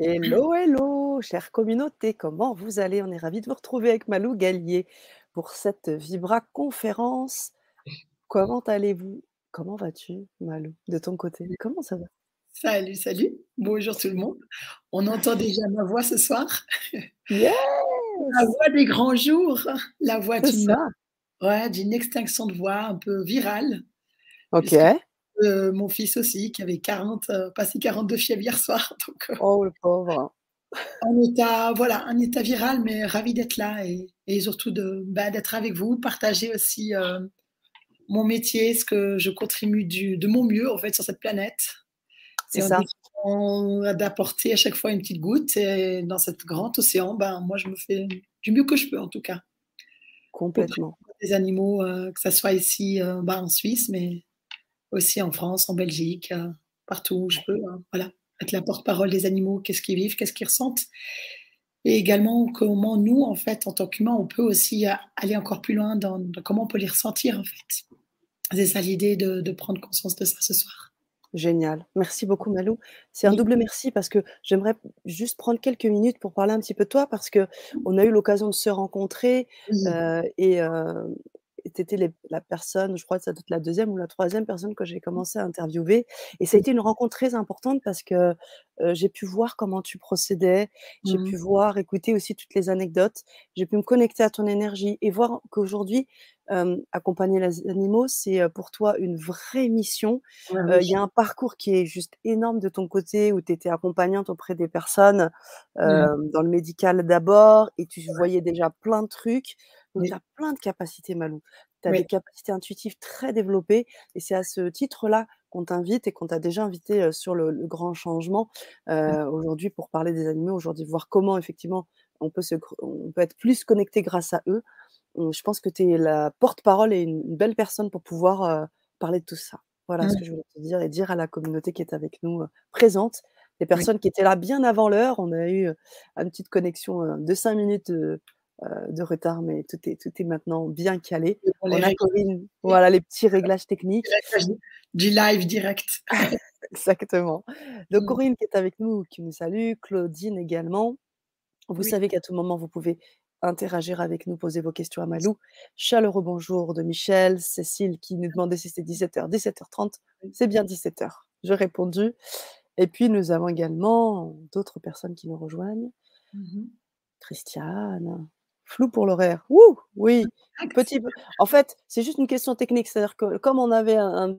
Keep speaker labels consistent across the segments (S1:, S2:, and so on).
S1: Hello, hello, chère communauté, comment vous allez? On est ravis de vous retrouver avec Malou Gallier pour cette Vibra conférence. Comment allez-vous? Comment vas-tu, Malou, de ton côté? Comment ça va?
S2: Salut, salut. Bonjour tout le monde. On entend déjà ma voix ce soir.
S1: Yes!
S2: La voix des grands jours, la voix d'une ouais, d'une extinction de voix un peu virale,
S1: OK.
S2: Heu, mon fils aussi qui avait 40, heu, passé 42 fièvres hier soir, donc heu,
S1: Oh le pauvre.
S2: en état voilà, un état viral, mais ravi d'être là et et surtout de, bah, d'être avec vous, partager aussi, heu, mon métier, ce que je contribue du de mon mieux en fait sur cette planète
S1: C'est ça.
S2: d'apporter à chaque fois une petite goutte et dans cet grand océan, ben, moi je me fais du mieux que je peux en tout cas.
S1: Complètement.
S2: des animaux, heu, que ça soit ici, bah, en Suisse, mais aussi en France, en Belgique, heu, partout où je peux, hein, voilà, être la porte-parole des animaux. Qu'est-ce qu'ils vivent? Qu'est-ce qu'ils ressentent? Et également comment nous, en fait, en tant qu'humains, on peut aussi a aller encore plus loin dans dans comment on peut les ressentir, en fait. C'est ça l'idée de de prendre conscience de ça ce soir.
S1: Génial. Merci beaucoup Malou. C'est un double merci parce que j'aimerais juste prendre quelques minutes pour parler un petit peu de toi parce qu'on a eu l'occasion de se rencontrer, heu et tu étais la personne, je crois que ça doit être la 2e ou la 3e personne que j'ai commencé à interviewer et ça a
S2: Oui.
S1: été une rencontre très importante parce que, j'ai pu voir comment tu procédais, j'ai
S2: Mmh mh.
S1: pu voir, écouter aussi toutes les anecdotes, j'ai pu me connecter à ton énergie et voir qu'aujourd'hui, accompagner les animaux, c'est, pour toi une vraie mission. Il y a un parcours qui est juste énorme de ton côté où tu étais accompagnante auprès des personnes,
S2: Mmh.
S1: dans le médical d'abord et tu voyais déjà plein de trucs. Donc tu
S2: Oui.
S1: as plein de capacités Malou. Tu as des capacités intuitives très développées et c'est à ce titre-là qu'on t'invite et qu'on t'a déjà invité, sur le le grand changement,
S2: Mmh.
S1: aujourd'hui pour parler des animaux, aujourd'hui voir comment effectivement on peut se on peut être plus connecté grâce à eux. Mmh, je pense que tu es la porte-parole et une une belle personne pour pouvoir, parler de tout ça. Voilà ce
S2: Mmh.
S1: que je voulais te dire et dire à la communauté qui est avec nous, présente, les
S2: Oui.
S1: personnes qui étaient là bien avant l'heure. On a eu, une petite connexion, de 5 minutes, de retard, mais tout est tout est maintenant bien calé.
S2: Les
S1: On a Corinne voilà les petits réglages techniques.
S2: du live direct.
S1: Exactement. Donc
S2: Mmh.
S1: Corinne qui est avec nous, qui nous salue, Claudine également. Vous
S2: Oui.
S1: savez qu'à tout moment, vous pouvez interagir avec nous, poser vos questions à Malou. Chaleureux bonjour de Michel, Cécile qui nous demandait si c'était 17:00, 17:30,
S2: Oui.
S1: c'est bien 17:00. J'ai répondu et puis nous avons également d'autres personnes qui nous rejoignent.
S2: Mmh mh.
S1: Christiane, flou pour l'horaire. Ouh! Oui, petit en fait, c'est juste une question technique, c'est-à-dire que comme on avait un un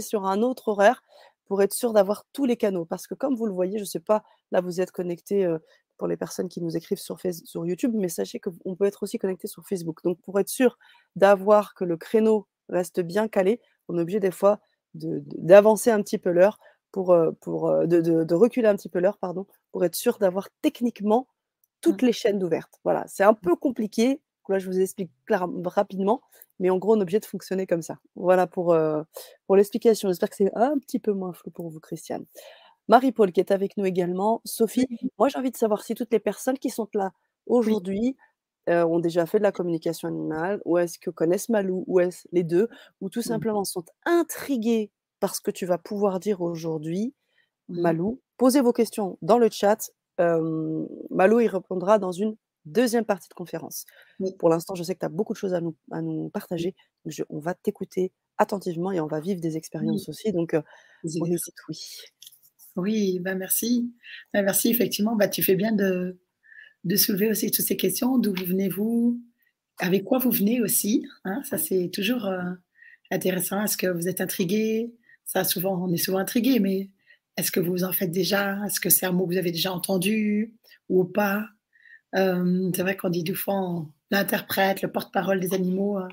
S1: sur un autre horaire pour être sûr d'avoir tous les canaux. Parce que comme vous le voyez, je sais pas, là vous êtes connectés, heu, pour les personnes qui nous écrivent sur Face sur YouTube, mais sachez qu'on peut être aussi connecté sur Facebook. Donc pour être sûr d'avoir que le créneau reste bien calé, on est obligé des fois de de d'avancer un petit peu l'heure pour, heu pour, heu de de reculer un petit peu l'heure, pardon, pour être sûr d'avoir techniquement. Toutes les chaînes d'ouvertes. Voilà, c'est un peu compliqué. Là, je vous explique rapidement, mais en gros, on est obligé de fonctionner comme ça. Voilà pour, heu, pour l'explication. J'espère que c'est un petit peu moins flou pour vous, Christiane. Marie-Paul qui est avec nous également. Sophie,
S2: Oui.
S1: moi j'ai envie de savoir si toutes les personnes qui sont là aujourd'hui, heu, ont déjà fait de la communication animale ou est-ce que connaissent Malou ou est-ce les 2 ou tout
S2: Mmh.
S1: simplement sont intriguées par ce que tu vas pouvoir dire aujourd'hui,
S2: Mmh.
S1: Malou, posez vos questions dans le chat. Hem, Malou y répondra dans une 2e partie de conférence.
S2: Oui.
S1: Pour l'instant, je sais que tu as beaucoup de choses à nous à nous
S2: Oui.
S1: partager. Je on va t'écouter attentivement et on va vivre des
S2: Oui.
S1: expériences aussi, donc on oui.
S2: Oui, bah, merci. Bah, merci effectivement, bah, tu fais bien de de soulever aussi toutes ces questions. D'où vous venez vous? Avec quoi vous venez aussi, hein? Ça, c'est toujours, intéressant. Est-ce que vous êtes intrigués? Ça souvent, on est souvent intrigués, mais est-ce que vous en faites déjà? Est-ce que c'est un mot que vous avez déjà entendu ou pas? Hem, c'est vrai qu'on dit des fois on l'interprète, le porte-parole des animaux, heu,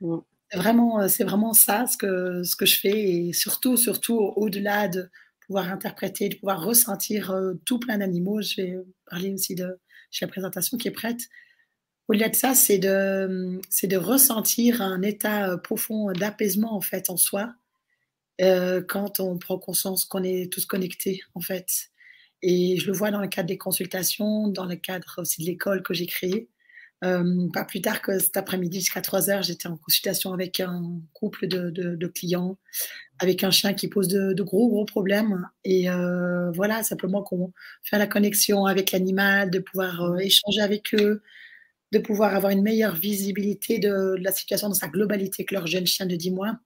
S1: Mmh.
S2: c'est vraiment, heu, c'est vraiment ça ce que ce que je fais et surtout, surtout au-delà de pouvoir interpréter, de pouvoir ressentir, tout plein d'animaux. Je vais parler aussi de j'ai la présentation qui est prête. Au-delà de ça, c'est de, c'est de ressentir un état, profond d'apaisement en fait en soi, heu, quand on prend conscience qu'on est tous connectés en fait et je le vois dans le cadre des consultations, dans le cadre aussi de l'école que j'ai créée. pas plus tard que cet après-midi, jusqu'à 3 heures, j'étais en consultation avec un couple de, de, clients, avec un chien qui pose de, de gros, gros problèmes. Et euh, voilà, simplement qu'on fait la connexion avec l'animal, de pouvoir euh, échanger avec eux, de pouvoir avoir une meilleure visibilité de, la situation dans sa globalité que leur jeune chien de 10 mois.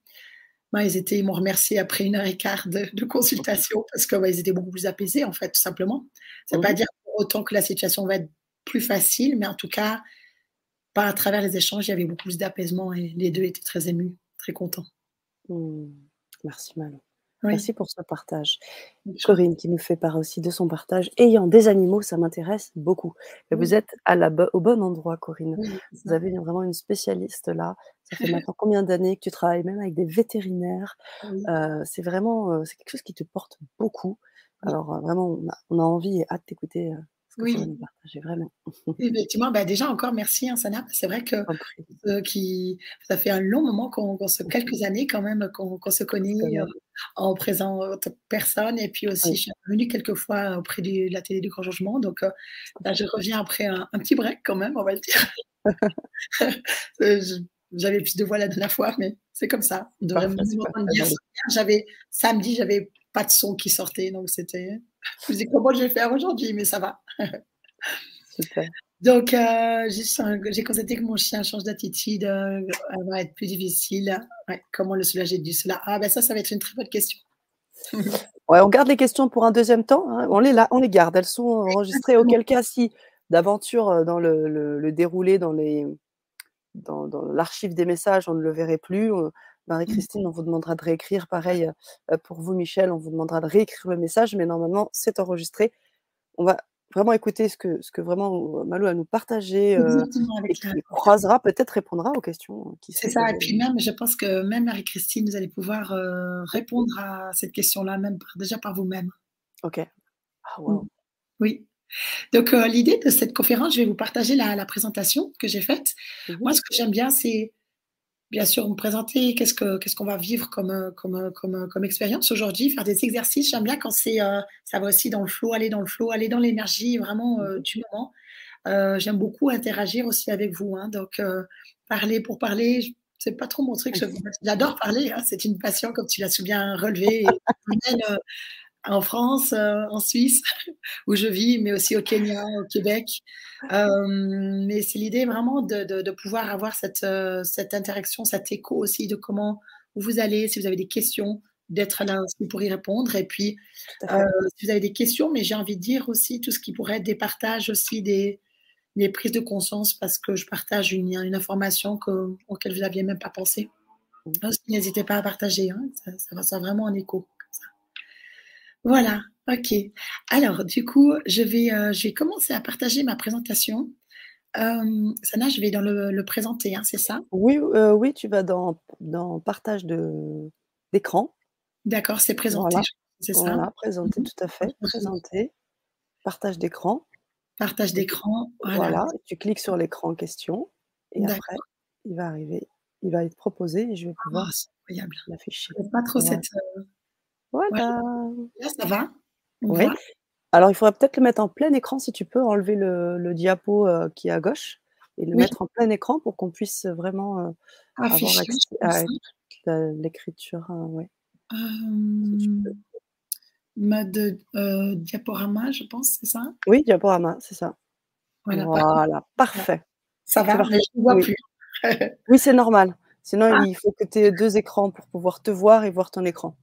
S2: Ils étaient, ils m'ont remercié après une heure et quart de, consultation parce qu'ils ils étaient beaucoup plus apaisés, en fait, tout simplement. Ça ne veut pas dire pour autant que la situation va être plus facile, mais en tout cas, à travers les échanges, il y avait beaucoup plus d'apaisement et les deux étaient très émus, très contents.
S1: Mmh. Merci Malo. Merci pour ce partage. Corinne qui nous fait part aussi de son partage. Ayant des animaux, ça m'intéresse beaucoup. vous êtes à la au bon endroit, Corinne. vous avez vraiment une spécialiste là. Ça fait maintenant combien d'années que tu travailles même avec des vétérinaires? Euh, C'est vraiment euh, c'est quelque chose qui te porte beaucoup. Alors euh, vraiment, on a, on a envie et hâte d'écouter
S2: oui. vraiment. Effectivement, bah déjà encore merci hein, Sana. C'est vrai que qui, ça fait un long moment qu'on se, quelques années quand même qu'on se connaît euh, en présente personne. Et puis aussi, je suis venue quelques fois auprès de la télé du Grand Changement. Donc euh, là, je reviens après un, petit break quand même, on va le dire. Euh, j'avais plus de voix la dernière fois, mais c'est comme ça. J'avais samedi, j'avais pas de son qui sortait, donc c'était. Je me dis comment je vais faire aujourd'hui, mais ça va. Super. Donc, euh, j'ai constaté que mon chien change d'attitude, euh, va être plus difficile. comment le soulager du cela? Ah, ben ça, ça va être une très bonne question.
S1: ouais, on garde les questions pour un deuxième temps. Hein. On les là, on les garde. Elles sont enregistrées. Auquel cas, si d'aventure euh, dans le, le, déroulé, dans les dans, dans l'archive des messages, on ne le verrait plus. Marie-Christine, on vous demandera de réécrire. Pareil pour vous, Michel, on vous demandera de réécrire le message, mais normalement, c'est enregistré. On va vraiment écouter ce que, ce que vraiment Malou a nous partagé et qui croisera, peut-être répondra aux questions.
S2: C'est ça, et puis même, je pense que même Marie-Christine, vous allez pouvoir répondre à cette question-là, même déjà par vous-même.
S1: Ok. Ah,
S2: wow. Oui. Donc, l'idée de cette conférence, je vais vous partager la, présentation que j'ai faite. Mmh Moi, ce que j'aime bien, c'est bien sûr me présenter, qu'est-ce qu'on ce qu'on va vivre comme, comme, comme, comme expérience aujourd'hui, faire des exercices. J'aime bien quand c'est, euh, ça va aussi dans le flow, aller dans le flow, aller dans l'énergie vraiment euh, du moment. Euh, j'aime beaucoup interagir aussi avec vous. Hein, donc, parler pour parler, c'est pas trop mon truc. J'adore parler. Hein, c'est une passion, comme tu l'as bien relevé. en France, euh, en Suisse, où je vis, mais aussi au Kenya, au Québec. Euh, mais c'est l'idée vraiment de, de, pouvoir avoir cette, euh, cette interaction, cet écho aussi de comment vous allez, si vous avez des questions, d'être là pour y répondre. Et puis, si vous avez des questions, mais j'ai envie de dire aussi tout ce qui pourrait être des partages aussi, des, des prises de conscience, parce que je partage une, une information que, auquel vous n'aviez même pas pensé. Mmh. N'hésitez pas à partager, hein, ça, ça va ça vraiment en écho. Voilà, ok. Alors, du coup, je vais, euh, je vais commencer à partager ma présentation. Euh, Sana, je vais dans le, présenter, hein, c'est ça?
S1: Oui, euh, oui, tu vas dans, dans partage d'écran.
S2: D'accord, c'est présenté, c'est ça?
S1: Voilà, présenter, mhm. tout à fait. Présenter, partage d'écran.
S2: Partage d'écran,
S1: voilà. tu cliques sur l'écran en question et après, il va arriver, il va être proposé et je vais pouvoir
S2: oh, l'afficher. Pas trop cette,
S1: voilà.
S2: Là, ça va
S1: Oui. Alors, il faudrait peut-être le mettre en plein écran si tu peux enlever le, diapo euh, qui est à gauche et le mettre en plein écran pour qu'on puisse vraiment euh, avoir accès à l'écriture. Euh, ouais.
S2: mode diaporama, je pense, c'est ça?
S1: Oui, diaporama, c'est ça. Voilà, parfait.
S2: Ça va, je ne vois plus.
S1: oui, c'est normal. Sinon, ah. il faut que tu aies deux écrans pour pouvoir te voir et voir ton écran.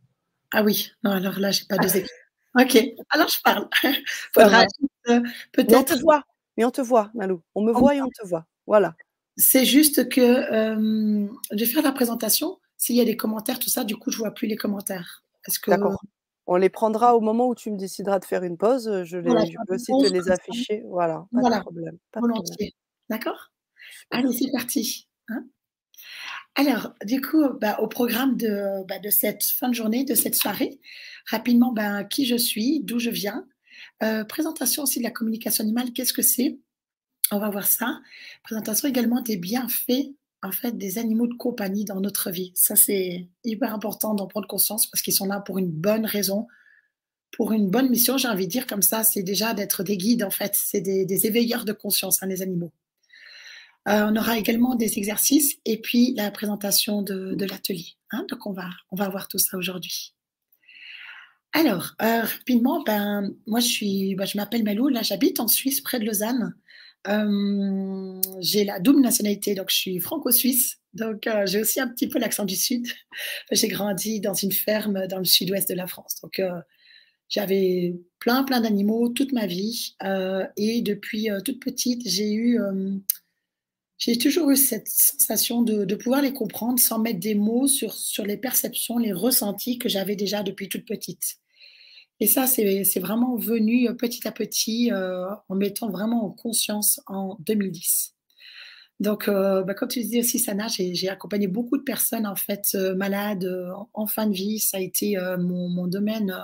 S2: Ah oui, non, alors là, j'ai pas deux écrans. Ok, alors je parle. Faudra
S1: peut-être. Mais on te voit, mais on te voit, Malou. On me voit et on te voit. Voilà.
S2: C'est juste que euh, je vais faire la présentation. S'il y a des commentaires, tout ça, du coup, je vois plus les commentaires.
S1: Que... D'accord. On les prendra au moment où tu me décideras de faire une pause. Je, les, je peux aussi te les afficher. Voilà, pas de problème.
S2: Volontiers. D'accord? Allez, c'est parti. Hein? Alors, du coup, bah, au programme de, bah, de, cette fin de journée, de cette soirée, rapidement, bah, qui je suis, d'où je viens. Euh, présentation aussi de la communication animale, qu'est-ce que c'est? On va voir ça. Présentation également des bienfaits en fait des animaux de compagnie dans notre vie. Ça, c'est hyper important d'en prendre conscience parce qu'ils sont là pour une bonne raison, pour une bonne mission. J'ai envie de dire comme ça, c'est déjà d'être des guides en fait, c'est des, éveilleurs de conscience, hein, les animaux. Euh, on aura également des exercices et puis la présentation de, l'atelier. Hein. donc on va, on va voir tout ça aujourd'hui. Alors, euh, rapidement, ben, moi je suis, ben, je m'appelle Malou, là j'habite en Suisse, près de Lausanne. Euh, j'ai la double nationalité, donc je suis franco-suisse, donc j'ai aussi un petit peu l'accent du sud. j'ai grandi dans une ferme dans le sud-ouest de la France, donc j'avais plein plein d'animaux toute ma vie et depuis toute petite j'ai eu j'ai toujours eu cette sensation de, pouvoir les comprendre sans mettre des mots sur, les perceptions, les ressentis que j'avais déjà depuis toute petite. Et ça, c'est vraiment venu euh, petit à petit euh, en mettant vraiment en conscience en 2010. Donc, euh, bah, comme tu disais aussi, Sana, j'ai accompagné beaucoup de personnes en fait malades en, fin de vie. Ça a été mon, domaine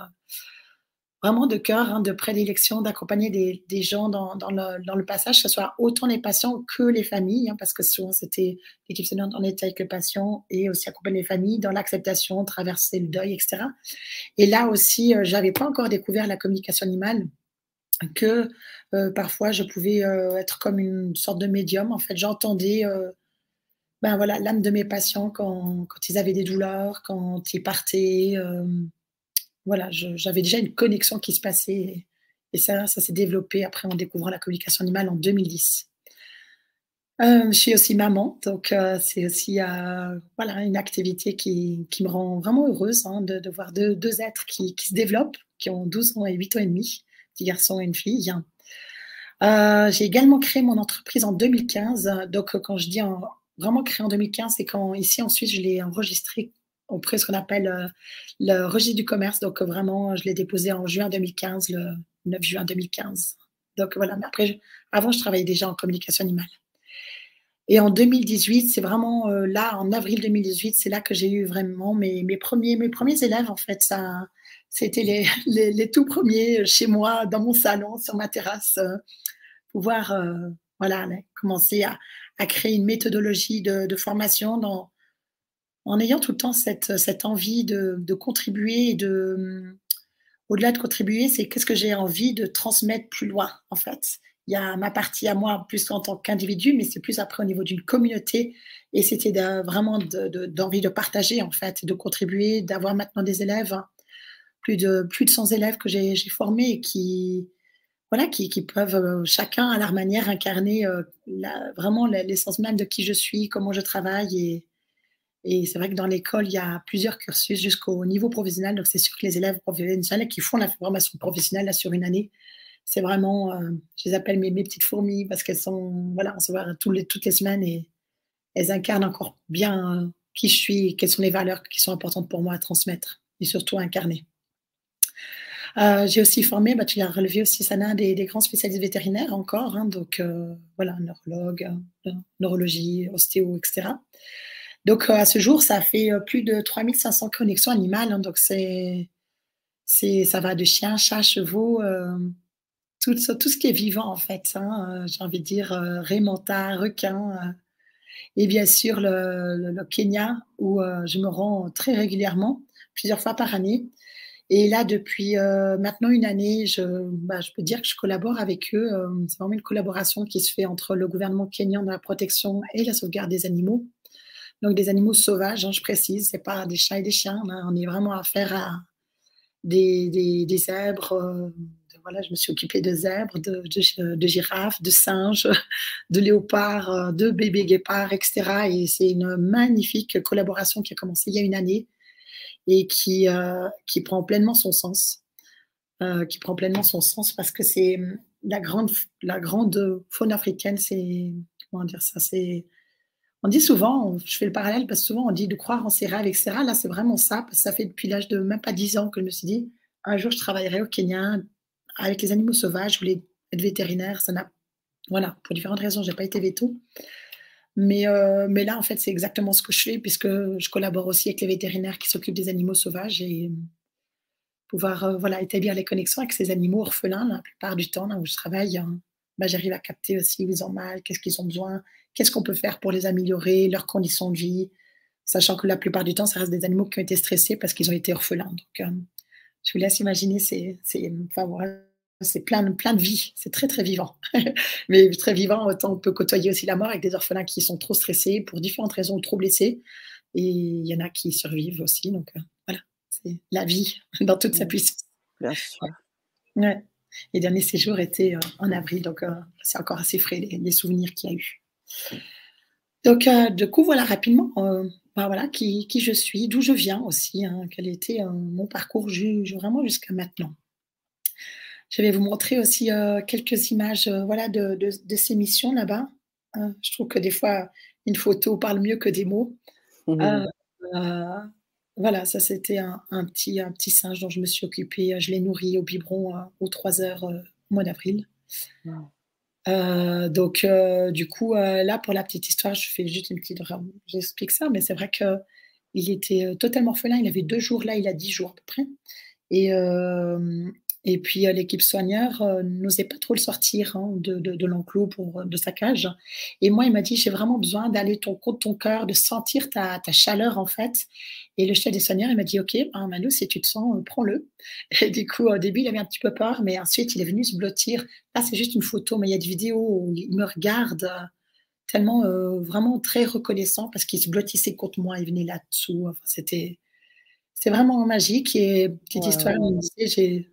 S2: vraiment de cœur, hein, de prédilection, d'accompagner des, gens dans, dans, le, dans, le, passage, que ce soit autant les patients que les familles, hein, parce que souvent c'était l'équipe soignante en était avec le patient et aussi accompagner les familles dans l'acceptation, traverser le deuil, etc. Et là aussi, euh, j'avais pas encore découvert la communication animale, que euh, parfois je pouvais euh, être comme une sorte de médium. En fait, j'entendais euh, ben voilà l'âme de mes patients quand, quand, ils avaient des douleurs, quand ils partaient voilà, j'avais déjà une connexion qui se passait. Et, ça, ça s'est développé après en découvrant la communication animale en 2010. Euh, je suis aussi maman, donc euh, c'est aussi euh, voilà, une activité qui, qui, me rend vraiment heureuse hein, de, de, voir deux, deux êtres qui, qui, se développent, qui ont 12 ans et 8 ans et demi, petit garçon et une fille. J'ai également créé mon entreprise en 2015. Donc, quand je dis en, vraiment créé en 2015, c'est quand ici en Suisse, je l'ai enregistré auprès de ce qu'on appelle euh, le registre du commerce. Donc, vraiment, je l'ai déposé en juin 2015, le 9 juin 2015. Donc, voilà. Mais après, avant, je travaillais déjà en communication animale. Et en 2018, c'est vraiment euh, là, en avril 2018, c'est là que j'ai eu vraiment mes, mes, premiers, mes premiers élèves, en fait. C'était les, les, tout premiers chez moi, dans mon salon, sur ma terrasse, euh, pouvoir voilà, commencer à, à, créer une méthodologie de, de formation dans, en ayant tout le temps cette, envie de, contribuer et de, au-delà de contribuer, c'est qu'est-ce que j'ai envie de transmettre plus loin, en fait. Il y a ma partie à moi, plus en tant qu'individu, mais c'est plus après au niveau d'une communauté. Et c'était vraiment d'envie de, partager, en fait, de contribuer, d'avoir maintenant des élèves, plus de, plus de 100 élèves que j'ai formés qui, voilà, qui, qui, peuvent euh, chacun à leur manière incarner euh, vraiment l'essence même de qui je suis, comment je travaille et c'est vrai que dans l'école, il y a plusieurs cursus jusqu'au niveau professionnel. Donc, c'est sûr que les élèves professionnels qui font la formation professionnelle là, sur une année, c'est vraiment, euh, je les appelle mes, petites fourmis parce qu'elles sont, voilà, on se voit tous les, toutes les semaines et elles incarnent encore bien euh, qui je suis quelles sont les valeurs qui sont importantes pour moi à transmettre et surtout à incarner. Euh, j'ai aussi formé, bah, tu l'as relevé aussi, Sana, des, des grands spécialistes vétérinaires encore, hein, donc voilà, neurologue, neurologie, ostéo, etc. Donc, euh, à ce jour, ça fait euh, plus de 3500 connexions animales. Hein, donc, c'est, ça va de chiens, chats, chevaux, euh, tout, ce qui est vivant, en fait. Hein, j'ai envie de dire euh, requins. requin. et bien sûr, le, Kenya, où je me rends très régulièrement, plusieurs fois par année. Et là, depuis maintenant une année, je, bah, je, peux dire que je collabore avec eux. c'est vraiment une collaboration qui se fait entre le gouvernement kenyan dans la protection et la sauvegarde des animaux donc des animaux sauvages, hein, je précise, c'est pas des chats et des chiens. on est vraiment à faire à des, des, zèbres. Euh, voilà, je me suis occupée de zèbres, de, girafes, de singes, de léopards, euh, de bébés guépards, etc. Et c'est une magnifique collaboration qui a commencé il y a une année et qui, euh, qui prend pleinement son sens. Qui prend pleinement son sens parce que c'est la grande, la grande faune africaine, c'est comment dire ça, c'est on dit souvent, je fais le parallèle parce que souvent on dit de croire en ses rêves, etc. Là, c'est vraiment ça, parce que ça fait depuis l'âge de même pas 10 ans que je me suis dit, un jour je travaillerai au Kenya avec les animaux sauvages, je voulais être vétérinaire. Ça n'a, voilà, pour différentes raisons, j'ai pas été veto. Mais, euh, mais là, en fait, c'est exactement ce que je fais, puisque je collabore aussi avec les vétérinaires qui s'occupent des animaux sauvages et pouvoir euh, voilà, établir les connexions avec ces animaux orphelins, la plupart du temps, là où je travaille, hein, bah, j'arrive à capter aussi où ils ont mal, qu'est-ce qu'ils ont besoin, qu'est-ce qu'on peut faire pour les améliorer, leurs conditions de vie, sachant que la plupart du temps, ça reste des animaux qui ont été stressés parce qu'ils ont été orphelins. Donc, euh, je vous laisse imaginer, c'est, enfin, c'est plein, plein de vie, c'est très très vivant. Mais très vivant, autant on peut côtoyer aussi la mort avec des orphelins qui sont trop stressés pour différentes raisons, trop blessés. Et il y en a qui survivent aussi. Donc euh, voilà, c'est la vie dans toute sa puissance.
S1: Bien sûr.
S2: Ouais. Les derniers séjours étaient euh, en avril, donc c'est encore assez frais les, souvenirs qu'il y a eu. Donc, du coup, voilà rapidement ben voilà, qui, qui, je suis, d'où je viens aussi, hein, quel était mon parcours vraiment jusqu'à maintenant. Je vais vous montrer aussi euh, quelques images euh, voilà, de, de, ces missions là-bas. Hein. je trouve que des fois, une photo parle mieux que des mots. Mmh euh, voilà, ça c'était un, petit, un petit singe dont je me suis occupée. Je l'ai nourri au biberon aux 3 heures au mois d'avril. Donc, du coup, là, pour la petite histoire, je fais juste une petite. J'explique ça, mais c'est vrai qu'il était totalement orphelin. Il avait deux jours là, il a dix jours à peu près. Et puis l'équipe soigneur n'osait pas trop le sortir hein, de, de, l'enclos pour de sa cage. Et moi, il m'a dit j'ai vraiment besoin d'aller ton contre ton cœur, de sentir ta, ta, chaleur en fait. Et le chef des soigneurs, il m'a dit ok, hein, Manu, si tu te sens, prends-le. Et du coup, au début, il avait un petit peu peur, mais ensuite, il est venu se blottir. Là, c'est juste une photo, mais il y a des vidéos où il me regarde tellement vraiment très reconnaissant parce qu'il se blottissait contre moi, il venait là-dessous. Enfin, c'était c'est vraiment magique. Et petite histoire, j'ai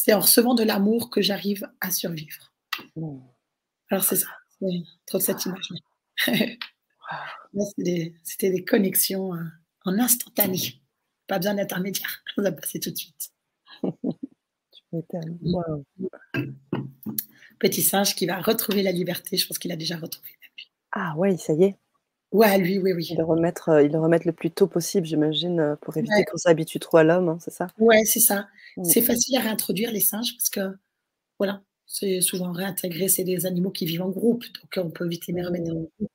S2: c'est en recevant de l'amour que j'arrive à survivre. Mmh. Alors c'est ça, c'est trop cette image. C'était des, connexions euh, en instantané. Pas besoin d'intermédiaire. On a passé tout de suite. Petit singe qui va retrouver la liberté. Je pense qu'il a déjà retrouvé.
S1: Ah oui, ça y est.
S2: Ouais, lui, oui, oui.
S1: Il le remettre, euh, il le remettre le plus tôt possible, j'imagine, euh, pour éviter qu'on s'habitue trop à l'homme, hein, c'est ça?
S2: Ouais, c'est ça. C'est facile à réintroduire les singes parce que, voilà, c'est souvent réintégré, c'est des animaux qui vivent en groupe, donc on peut vite les remettre en groupe.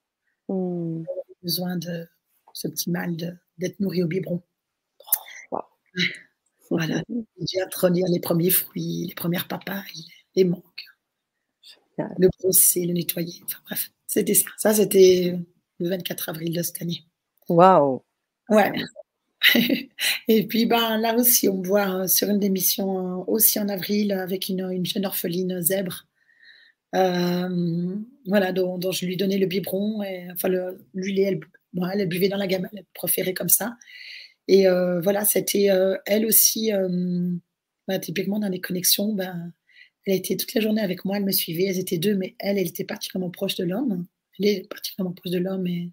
S2: Mmh. besoin de ce petit mal d'être nourri au biberon. Voilà, j'ai introduire les premiers fruits, les premières papayes, les mangues, le brosser, le nettoyer. Enfin bref, c'était ça. Ça, c'était le 24 avril de cette année.
S1: Waouh
S2: Ouais. Et puis ben, là aussi, on me voit euh, sur une émission euh, aussi en avril avec une, une jeune orpheline zèbre. Euh, voilà, dont, je lui donnais le biberon, enfin le, lui, elle, elle buvait dans la gamme, elle préférait comme ça. Et voilà, c'était elle aussi, bah, typiquement dans les connexions, ben, elle était toute la journée avec moi, elle me suivait, elles étaient deux, mais elle, elle était particulièrement proche de l'homme. Elle est particulièrement proche de l'homme et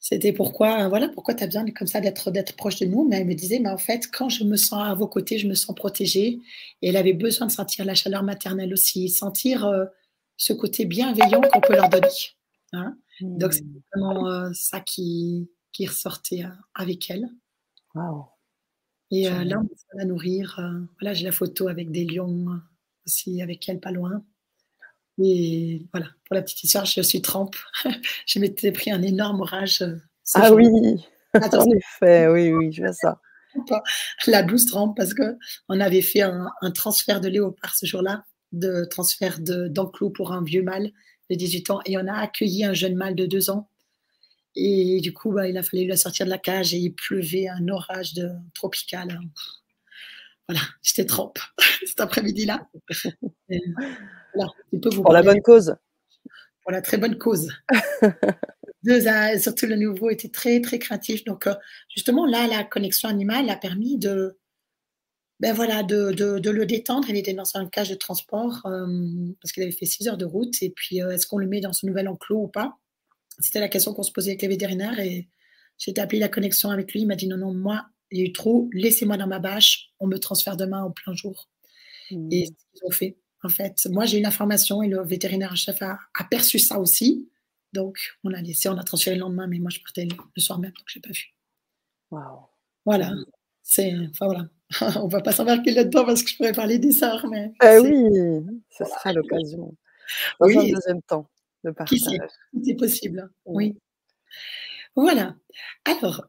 S2: c'était pourquoi, voilà, pourquoi tu as besoin comme ça d'être, d'être proche de nous? Mais elle me disait, mais en fait, quand je me sens à vos côtés, je me sens protégée. Et elle avait besoin de sentir la chaleur maternelle aussi, sentir euh, ce côté bienveillant qu'on peut leur donner. Hein. Donc, c'est mmh. vraiment euh, ça qui, qui ressortait euh, avec elle. Et là, on va la nourrir. voilà, j'ai la photo avec des lions aussi avec elle pas loin. Et voilà, pour la petite histoire, je suis trempe. je m'étais pris un énorme orage. Euh,
S1: ah oui, en effet, oui, oui, je vois ça.
S2: La douce trempe parce qu'on avait fait un, transfert de léopard ce jour-là, de transfert d'enclos pour un vieux mâle de 18 ans, et on a accueilli un jeune mâle de 2 ans. Et du coup, bah, il a fallu le sortir de la cage et il pleuvait un orage de, tropical. Voilà, j'étais trempe cet après-midi-là.
S1: pour la bonne cause.
S2: Pour la très bonne cause. surtout le nouveau était très, très craintif. Donc, euh, justement, là, la connexion animale a permis de, ben voilà, de, de, le détendre. Il était dans un cage de transport euh, parce qu'il avait fait 6 heures de route. Et puis, euh, est-ce qu'on le met dans son nouvel enclos ou pas? C'était la question qu'on se posait avec les vétérinaires. Et j'ai établi la connexion avec lui. Il m'a dit non, non, moi, il y a eu trop. Laissez-moi dans ma bâche. On me transfère demain au plein jour. Et mmh. c'est ce qu'ils ont fait. En fait, moi, j'ai une information et le vétérinaire-chef a aperçu ça aussi. Donc, on a laissé, on a transféré le lendemain, mais moi, je partais le soir même, donc je n'ai pas vu.
S1: Wow.
S2: Voilà. C'est, enfin voilà. on va pas s'embarquer là-dedans parce que je pourrais parler des sœurs, mais.
S1: Eh oui, ce sera l'occasion. Dans oui. un deuxième temps de partage.
S2: C'est possible. Oui. Voilà. Alors,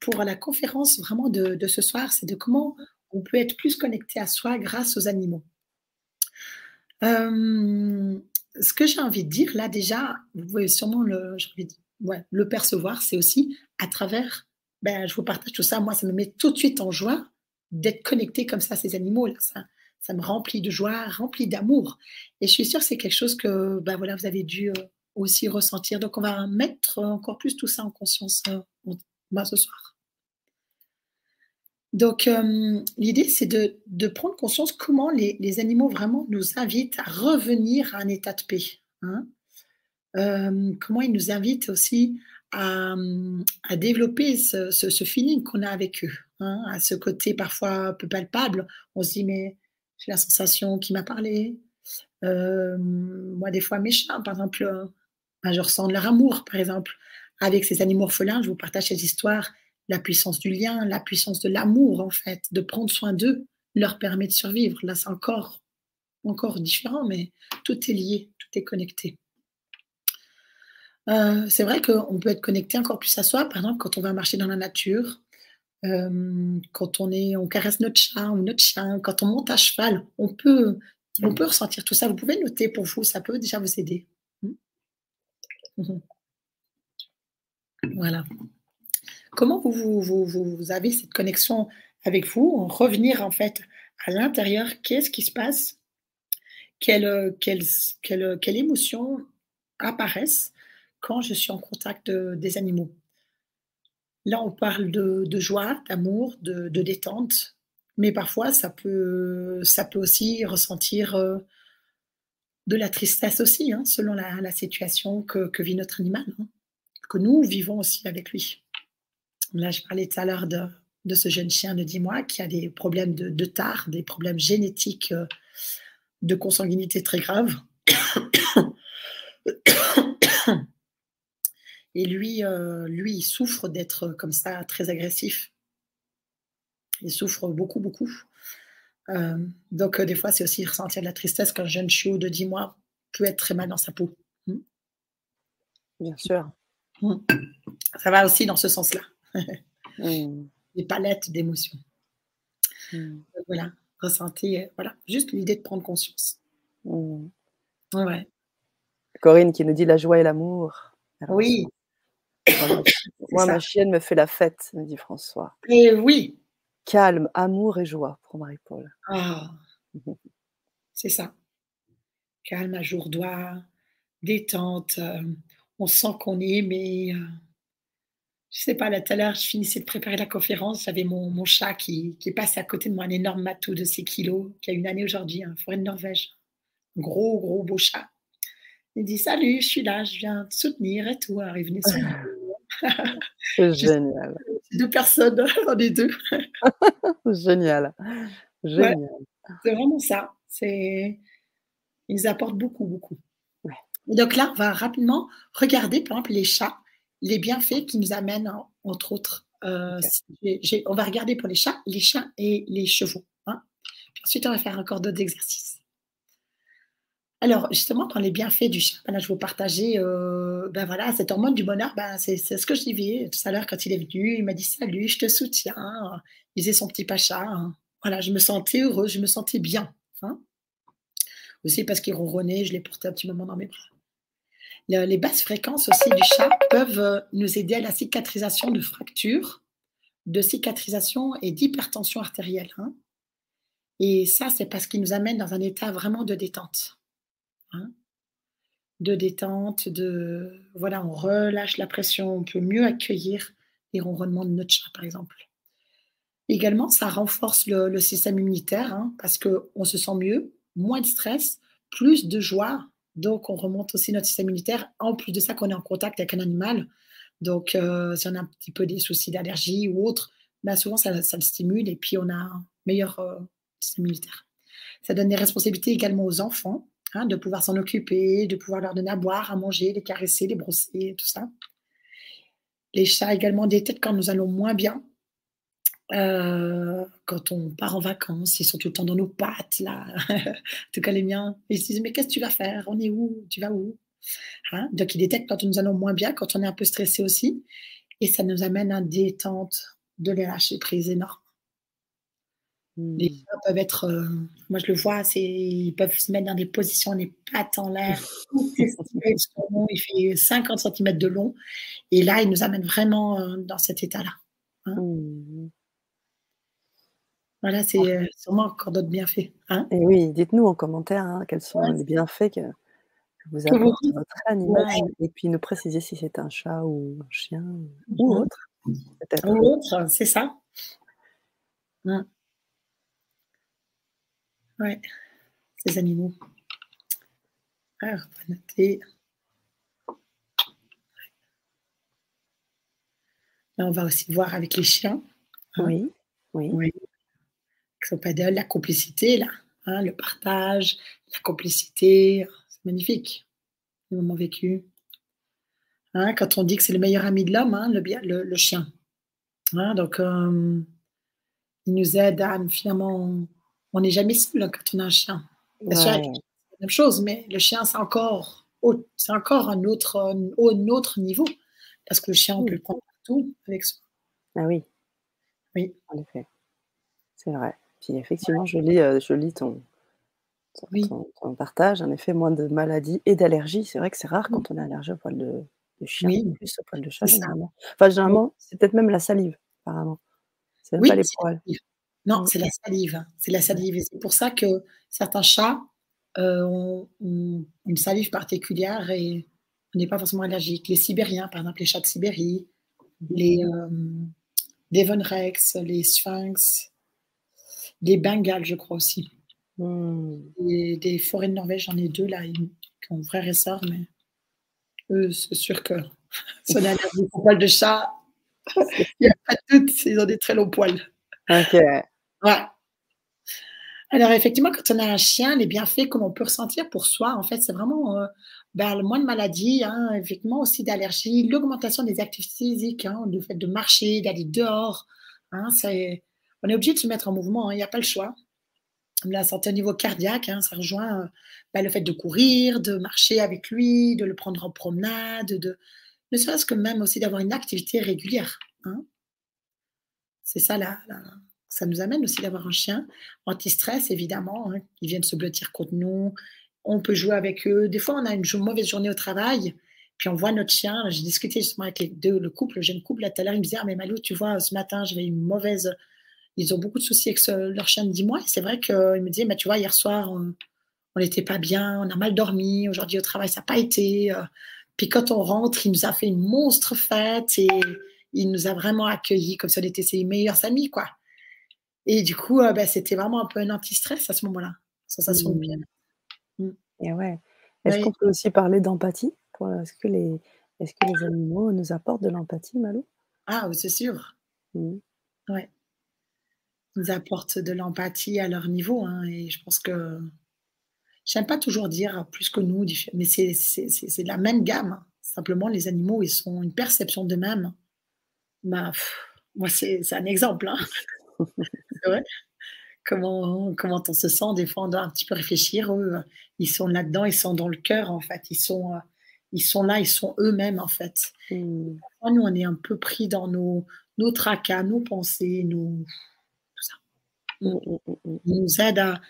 S2: pour la conférence vraiment de, de ce soir, c'est de comment on peut être plus connecté à soi grâce aux animaux. Euh, ce que j'ai envie de dire, là déjà, vous pouvez sûrement le, ouais, le percevoir, c'est aussi à travers, ben, je vous partage tout ça, moi ça me met tout de suite en joie d'être connecté comme ça à ces animaux. Là. Ça, ça me remplit de joie, remplit d'amour. Et je suis sûre que c'est quelque chose que ben voilà, vous avez dû euh, aussi ressentir. Donc, on va mettre encore plus tout ça en conscience euh, ce soir. Donc, euh, l'idée, c'est de, de, prendre conscience comment les, les, animaux vraiment nous invitent à revenir à un état de paix. Hein. comment ils nous invitent aussi à, à développer ce, ce, feeling qu'on a avec eux, hein, à ce côté parfois peu palpable. On se dit, mais j'ai la sensation qui m'a parlé. Euh, moi, des fois, mes chats, par exemple, euh, je ressens de leur amour, par exemple. Avec ces animaux orphelins, je vous partage cette histoire. La puissance du lien, la puissance de l'amour, en fait, de prendre soin d'eux, leur permet de survivre. Là, c'est encore, encore différent, mais tout est lié, tout est connecté. Euh, c'est vrai qu'on peut être connecté encore plus à soi, par exemple, quand on va marcher dans la nature, euh, quand on, est, on caresse notre chat ou notre chien, quand on monte à cheval, on peut, on peut ressentir tout ça. Vous pouvez noter pour vous, ça peut déjà vous aider. Voilà. Comment vous, vous, avez cette connexion avec vous Revenir en fait à l'intérieur, qu'est-ce qui se passe? Quelles, quelles émotions apparaissent quand je suis en contact des animaux? Là, on parle de, joie, d'amour, de, détente, mais parfois, ça peut, ça peut aussi ressentir euh, de la tristesse aussi, hein, selon la, situation que, vit notre animal, hein, que nous vivons aussi avec lui. Là, je parlais tout à l'heure de, ce jeune chien de 10 mois qui a des problèmes de, de tard, des problèmes génétiques euh, de consanguinité très graves. Et lui, euh, lui, il souffre d'être comme ça, très agressif. Il souffre beaucoup, beaucoup. Euh, donc, euh, des fois, c'est aussi ressentir de la tristesse qu'un jeune chiot de 10 mois peut être très mal dans sa peau.
S1: Hmm. Bien sûr.
S2: Hmm. Ça va aussi dans ce sens-là. Hmm. Les palettes d'émotions. Voilà, ressentir, voilà, juste l'idée de prendre conscience. Ouais.
S1: Corinne qui nous dit la joie et l'amour.
S2: Oui,
S1: moi, ma chienne me fait la fête, me dit François.
S2: Et oui.
S1: Calme, amour et joie pour Marie-Paul.
S2: Ah, c'est ça. Calme, ajourdoir, détente. Euh, on sent qu'on est aimé. Euh, je sais pas, là tout à l'heure, je finissais de préparer la conférence. J'avais mon, mon, chat qui, qui est passé à côté de moi, un énorme matou de 6 kilos, qui a une année aujourd'hui, un forêt de Norvège. gros, gros, beau chat. Il dit Salut, je suis là, je viens te soutenir et tout. Alors, il venait
S1: C'est génial.
S2: Deux personnes, on est deux.
S1: génial. Génial.
S2: c'est vraiment ça. C'est... Ils apportent beaucoup, beaucoup. donc là, on va rapidement regarder, par exemple, les chats, les bienfaits qui nous amènent, entre autres. Euh, on va regarder pour les chats, les chiens et les chevaux. Hein. ensuite, on va faire encore d'autres exercices. Alors, justement, dans les bienfaits du chat, ben là, je vous partager, euh, ben voilà, cette hormone du bonheur, ben, c'est ce que je disais tout à l'heure quand il est venu. Il m'a dit Salut, je te soutiens. Il faisait son petit pacha. Hein. Voilà, je me sentais heureuse, je me sentais bien. Hein. Aussi parce qu'il ronronnait, je l'ai porté un petit moment dans mes bras. les basses fréquences aussi du chat peuvent euh, nous aider à la cicatrisation de fractures, de cicatrisation et d'hypertension artérielle. Hein. Et ça, c'est parce qu'il nous amène dans un état vraiment de détente. Hein, de détente, de voilà, on relâche la pression, on peut mieux accueillir les ronronnements de notre chat, par exemple. Également, ça renforce le, système immunitaire hein, parce qu'on se sent mieux, moins de stress, plus de joie. Donc, on remonte aussi notre système immunitaire. En plus de ça, qu'on est en contact avec un animal. Donc, euh, si on a un petit peu des soucis d'allergie ou autre, ben souvent, ça, le stimule et puis on a un meilleur euh, système immunitaire. Ça donne des responsabilités également aux enfants Hein, de pouvoir s'en occuper, de pouvoir leur donner à boire, à manger, les caresser, les brosser, tout ça. Les chats également détectent quand nous allons moins bien. Euh, quand on part en vacances, ils sont tout le temps dans nos pattes, là. en tout cas, les miens, ils se disent Mais qu'est-ce que tu vas faire? On est où? Tu vas où? Hein? Donc, ils détectent quand nous allons moins bien, quand on est un peu stressé aussi. Et ça nous amène à détente de les lâcher prise énorme. Les mmh. chats peuvent être, euh, moi je le vois, ils peuvent se mettre dans des positions, les pattes en l'air, il fait 50 cm de long, et là il nous amène vraiment euh, dans cet état-là. Hein. Mmh. Voilà, c'est, heu, sûrement encore d'autres bienfaits, hein?
S1: Et oui, dites-nous en commentaire, hein, quels sont
S2: Ouais,
S1: les bienfaits que que vous
S2: vous
S1: apporte votre animal
S2: ouais.
S1: et puis nous préciser si c'est un chat ou un chien ou
S2: Mmh
S1: autre.
S2: Ou autre, c'est ça. Mmh. Ouais, ces animaux. Alors, on va noter. Là, on va aussi voir avec les chiens, hein?
S1: Oui, oui.
S2: Oui, de la complicité là, hein, le partage, la complicité, c'est magnifique, les moments vécus. Hein, quand on dit que c'est le meilleur ami de l'homme, hein, le le le chien. Hein, donc hem, il nous aide à finalement on n'est jamais seul, hein, quand on a un chien. Sûr
S1: Ouais,
S2: la même chose, mais le chien, c'est encore c'est encore un autre, un autre niveau parce que le chien, on peut le prendre partout avec soi.
S1: Ah oui,
S2: Oui,
S1: en effet, c'est vrai. Puis effectivement, je lis, heu, je lis ton ton
S2: oui,
S1: ton ton partage. En effet, moins de maladies et d'allergies. C'est vrai que c'est rare
S2: oui,
S1: quand on est allergique au poil de de chien,
S2: oui,
S1: plus au poil de chat généralement. Enfin, généralement, c'est peut-être même la salive, apparemment. C'est même pas les poils.
S2: Non, c'est la salive, c'est la salive et c'est pour ça que certains chats, heu, ont ont une salive particulière et on n'est pas forcément allergique. Les sibériens, par exemple, les chats de Sibérie, les, hem, Devon Rex, les Sphinx, les Bengales, je crois aussi. Et des forêts de Norvège, j'en ai 2 là, qui ont et sœur, mais eux, c'est sûr que si on est allergique aux poils de chat, il y a pas de doute, ils ont des très longs poils.
S1: OK.
S2: Ouais. Alors effectivement, quand on a un chien, les bienfaits que l'on peut ressentir pour soi, en fait, c'est vraiment, heu, bah, le moins de maladies, hein, effectivement aussi d'allergies, l'augmentation des activités physiques, hein, le fait de marcher, d'aller dehors, hein, on est obligé de se mettre en mouvement, il y a pas le choix. La santé au niveau cardiaque, ça rejoint, bah, le fait de courir, de marcher avec lui, de le prendre en promenade, de ne serait-ce que même aussi d'avoir une activité régulière. C'est ça la la ça nous amène aussi d'avoir un chien anti-stress évidemment, hein. Ils viennent se blottir contre nous, on peut jouer avec eux. Des fois, on a une mauvaise journée au travail, puis on voit notre chien. J'ai discuté justement avec les 2, le couple, le jeune couple là tout à l'heure, il me disait: «Ah mais Malou, tu vois, ce matin, j'avais une mauvaise» ils ont beaucoup de soucis avec leur chien de 10 mois c'est vrai qu'il me disait: «Bah, tu vois, hier soir, on n'était pas bien, on a mal dormi, aujourd'hui au travail, ça a pas été, heu, puis quand on rentre, il nous a fait une monstre fête et il nous a vraiment accueillis comme si on était ses meilleurs amis, quoi». Et du coup, heu, bah, c'était vraiment un peu un anti-stress à ce moment-là. Sensation de
S1: Mmh
S2: bien-être. Mmh.
S1: et ouais. Est-ce qu'on peut aussi parler d'empathie? Pour est-ce que les est-ce que les animaux nous apportent de l'empathie, Malou?
S2: Ah c'est sûr.
S1: Mmh.
S2: Ouais. Ils nous apportent de l'empathie à leur niveau, hein et je pense que j'aime pas toujours dire plus que nous, mais c'est de la même gamme. Simplement, les animaux, ils ont une perception d'eux-mêmes. Bah, pff, moi, c'est c'est un exemple, hein. Comment comment on se sent, des fois, on doit un petit peu réfléchir. Eux, ils sont là-dedans, ils sont dans le cœur, en fait. Ils sont, heu, ils sont là, ils sont eux-mêmes, en fait.
S1: Mmh.
S2: Nous, on est un peu pris dans nos nos tracas, nos pensées, nos tout ça. Mmh.
S1: Mmh.
S2: Ils nous aident à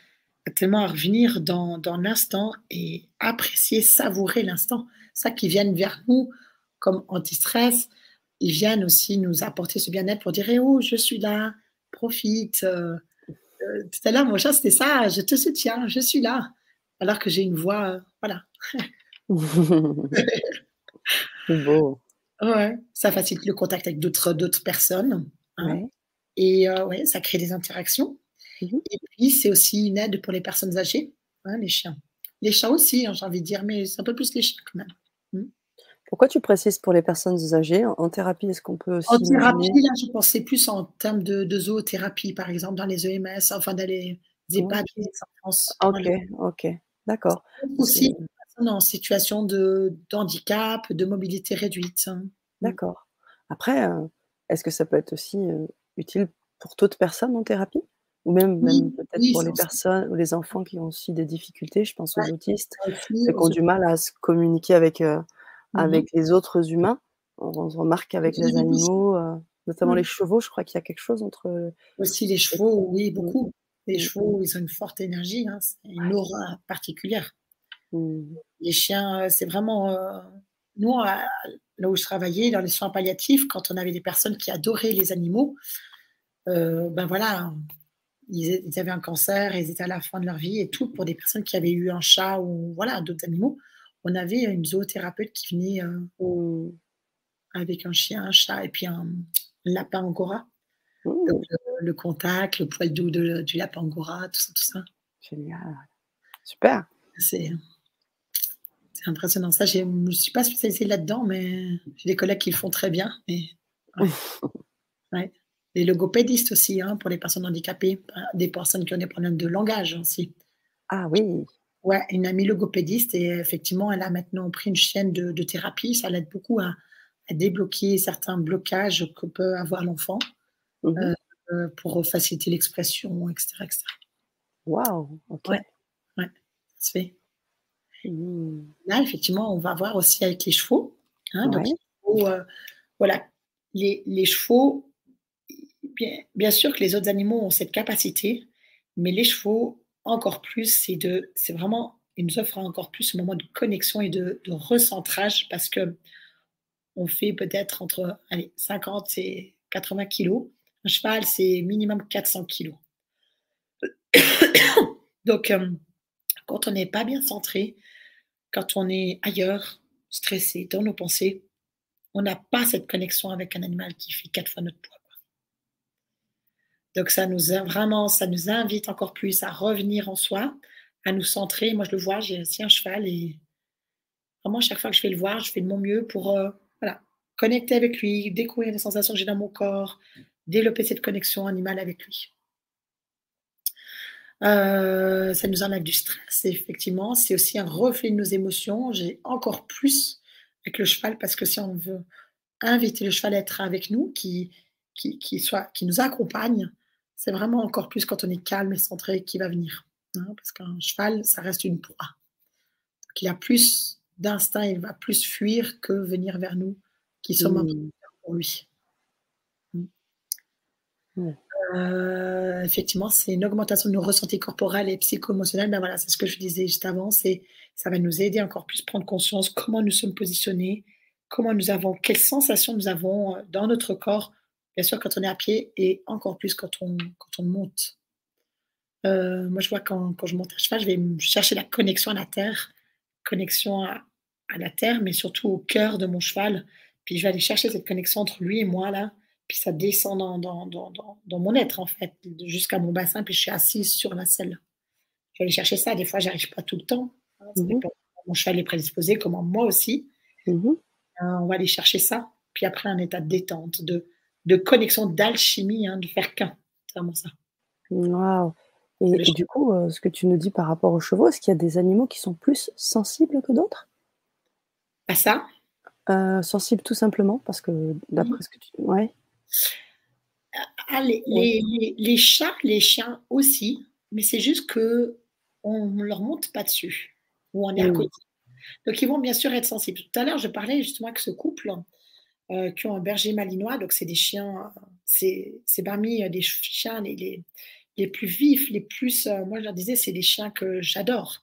S2: à tellement à revenir dans dans l'instant et apprécier, savourer l'instant. Ça qui viennent vers nous comme anti-stress, ils viennent aussi nous apporter ce bien-être pour dire: «Eh oh, je suis là, profite, heu heu, tout à l'heure, mon chat, c'était ça: «Je te soutiens, je suis là». Alors que j'ai une voix, heu, voilà.
S1: Beau.
S2: Ouais, ça facilite le contact avec d'autres d'autres personnes, hein
S1: Ouais.
S2: et ouais, ça crée des interactions
S1: Mmh mh.
S2: et puis c'est aussi une aide pour les personnes âgées, hein, les chiens. Les chats aussi, hein, j'ai envie de dire, mais c'est un peu plus les chiens quand même. Mmh.
S1: Pourquoi tu précises pour les personnes âgées? En en thérapie, est-ce qu'on peut
S2: En
S1: aussi
S2: thérapie,
S1: imaginer
S2: là, je pensais plus en termes de de zoothérapie, par exemple, dans les EMS, enfin dans les EHPAD
S1: OK,
S2: en France,
S1: OK. OK, d'accord.
S2: Aussi, en situation de handicap, de mobilité réduite, hein. Mmh.
S1: d'accord. Après, heu, est-ce que ça peut être aussi, heu, utile pour d'autres personnes en thérapie? Ou même peut-être
S2: oui,
S1: pour les
S2: aussi,
S1: personnes ou les enfants qui ont aussi des difficultés, je pense aux
S2: ouais,
S1: autistes, ceux qui ont du mal à se communiquer avec, heu,
S2: Mmh mh.
S1: avec les autres humains. On on remarque qu'avec les animaux, heu, notamment les chevaux, je crois qu'il y a quelque chose entre, heu,
S2: Aussi les chevaux, oui, beaucoup. Les
S1: mmh mh,
S2: chevaux, ils ont une forte énergie, hein, une aura particulière.
S1: mmh,
S2: Les chiens, heu, c'est vraiment, nous, à là où je travaillais, dans les soins palliatifs, quand on avait des personnes qui adoraient les animaux, ben voilà, ils, avaient un cancer ils étaient à la fin de leur vie et tout. Pour des personnes qui avaient eu un chat ou voilà d'autres animaux, on avait une zoothérapeute qui venait euh, avec un chien, un chat et puis un, lapin angora. le, contact, le poil doux du lapin angora, tout ça, tout ça.
S1: Génial. Super.
S2: C'est impressionnant. Ça, je ne me suis pas spécialisée là-dedans, mais j'ai des collègues qui le font très bien. Ouais. Les logopédistes aussi, hein, pour les personnes handicapées, des personnes qui ont des problèmes de langage aussi.
S1: Ah oui.
S2: Ouais, une amie logopédiste et effectivement, elle a maintenant pris une chaîne de, thérapie. Ça l'aide beaucoup à, débloquer certains blocages que peut avoir l'enfant mmh euh, euh, pour faciliter l'expression, etc., etc.
S1: Waouh,
S2: ok. Ouais, ouais, ça se fait. Mmh. Là, effectivement, on va voir aussi avec les chevaux. Hein, donc, euh, voilà, les, les chevaux, bien, bien, sûr que les autres animaux ont cette capacité, mais les chevaux, encore plus, c'est vraiment, ils nous offrent encore plus ce moment de connexion et de, recentrage parce que on fait peut-être entre allez, 50 et 80 kilos. Un cheval, c'est minimum 400 kilos. Donc, euh, quand on n'est pas bien centré, quand on est ailleurs, stressé, dans nos pensées, on n'a pas cette connexion avec un animal qui fait quatre fois notre poids. Donc ça nous vraiment, ça nous invite encore plus à revenir en soi, à nous centrer. Moi, je le vois, j'ai aussi un cheval et vraiment chaque fois que je vais le voir, je fais de mon mieux pour euh, voilà, connecter avec lui, découvrir les sensations que j'ai dans mon corps, développer cette connexion animale avec lui. Euh, ça nous enlève du stress, effectivement. C'est aussi un reflet de nos émotions. J'ai encore plus avec le cheval parce que si on veut inviter le cheval à être avec nous, qui, qui, soit, qui nous accompagne, c'est vraiment encore plus quand on est calme et centré qui va venir. Hein, parce qu'un cheval, ça reste une proie. Donc, il a plus d'instinct, il va plus fuir que venir vers nous, qui sommes un mmh. pour lui. Mmh. Euh, effectivement, c'est une augmentation de nos ressentis corporels et psycho-émotionnels. Ben voilà, c'est ce que je disais juste avant. C'est, ça va nous aider encore plus à prendre conscience comment nous sommes positionnés, comment nous avons, quelles sensations nous avons euh, dans notre corps, bien sûr quand on est à pied et encore plus quand on, quand on monte. Euh, moi, je vois quand, quand, je monte à cheval, je vais chercher la connexion à la terre, connexion à, à la terre, mais surtout au cœur de mon cheval. Puis je vais aller chercher cette connexion entre lui et moi là puis ça descend dans, dans, dans, dans mon être, en fait, jusqu'à mon bassin, puis je suis assise sur la selle. Je vais aller chercher ça. Des fois, j'arrive pas tout le temps. Hein, mmh mon cheval est prédisposé, comme moi aussi. Mmh euh, on va aller chercher ça. Puis après, un état de détente, de, de connexion, d'alchimie, hein, de faire qu'un. C'est vraiment ça.
S1: Waouh! Et, du coup, euh, ce que tu nous dis par rapport aux chevaux, est-ce qu'il y a des animaux qui sont plus sensibles que d'autres?
S2: À ça?
S1: Euh, Sensibles tout simplement, parce que d'après mmh. ce que tu. Ouais.
S2: Ah, les, chats, les chiens aussi, mais c'est juste que on ne leur monte pas dessus ou on est à côté. Donc ils vont bien sûr être sensibles. Tout à l'heure, je parlais justement avec ce couple euh, qui ont un berger malinois. Donc c'est des chiens, c'est parmi des chiens les, les, plus vifs, les plus. Euh, moi je leur disais, c'est des chiens que j'adore.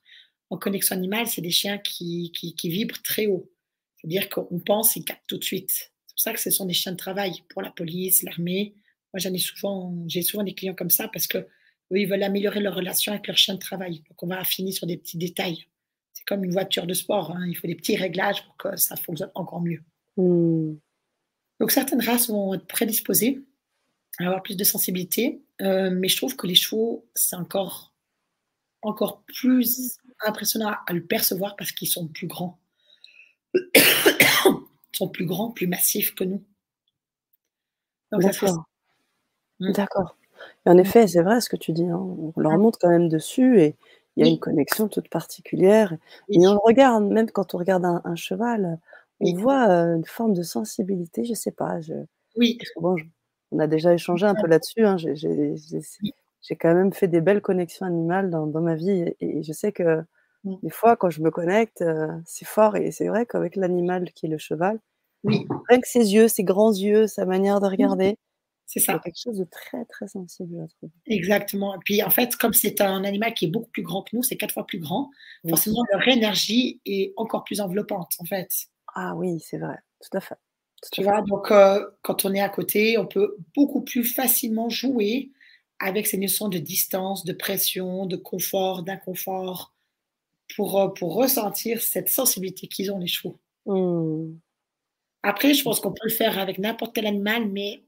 S2: En connexion animale, c'est des chiens qui, qui, qui vibrent très haut. C'est-à-dire qu'on pense, ils captent tout de suite pour ça que ce sont des chiens de travail pour la police, l'armée. Moi, j'en ai souvent, j'ai souvent des clients comme ça parce que ils veulent améliorer leur relation avec leur chien de travail. Donc, on va affiner sur des petits détails. C'est comme une voiture de sport. Hein. Il faut des petits réglages pour que ça fonctionne encore mieux. Hmm. Donc, certaines races vont être prédisposées à avoir plus de sensibilité. Euh, mais je trouve que les chevaux, c'est encore, encore plus impressionnant à le percevoir parce qu'ils sont plus grands sont plus grands, plus massifs que nous.
S1: D'accord. Mmh. D'accord. En effet, c'est vrai ce que tu dis. Hein. On leur monte quand même dessus et il y a une connexion toute particulière. Et on regarde, même quand on regarde un, cheval, on voit euh, une forme de sensibilité, je sais pas. Je...
S2: Oui.
S1: on a déjà échangé un peu là-dessus. Hein. J'ai quand même fait des belles connexions animales dans, ma vie et, je sais que Mmh. Des fois, quand je me connecte, euh, c'est fort et c'est vrai qu'avec l'animal qui est le cheval, oui. rien que ses yeux, ses grands yeux, sa manière de regarder,
S2: c'est ça.
S1: quelque chose de très, très sensible, je trouve.
S2: Exactement. Et puis, en fait, comme c'est un animal qui est beaucoup plus grand que nous, c'est quatre fois plus grand, forcément, leur énergie est encore plus enveloppante, en fait.
S1: Ah oui, c'est vrai, tout à fait.
S2: tu vois, donc, euh, quand on est à côté, on peut beaucoup plus facilement jouer avec ces notions de distance, de pression, de confort, d'inconfort, pour, pour ressentir cette sensibilité qu'ils ont les chevaux.
S1: Mmh.
S2: Après, je pense qu'on peut le faire avec n'importe quel animal, mais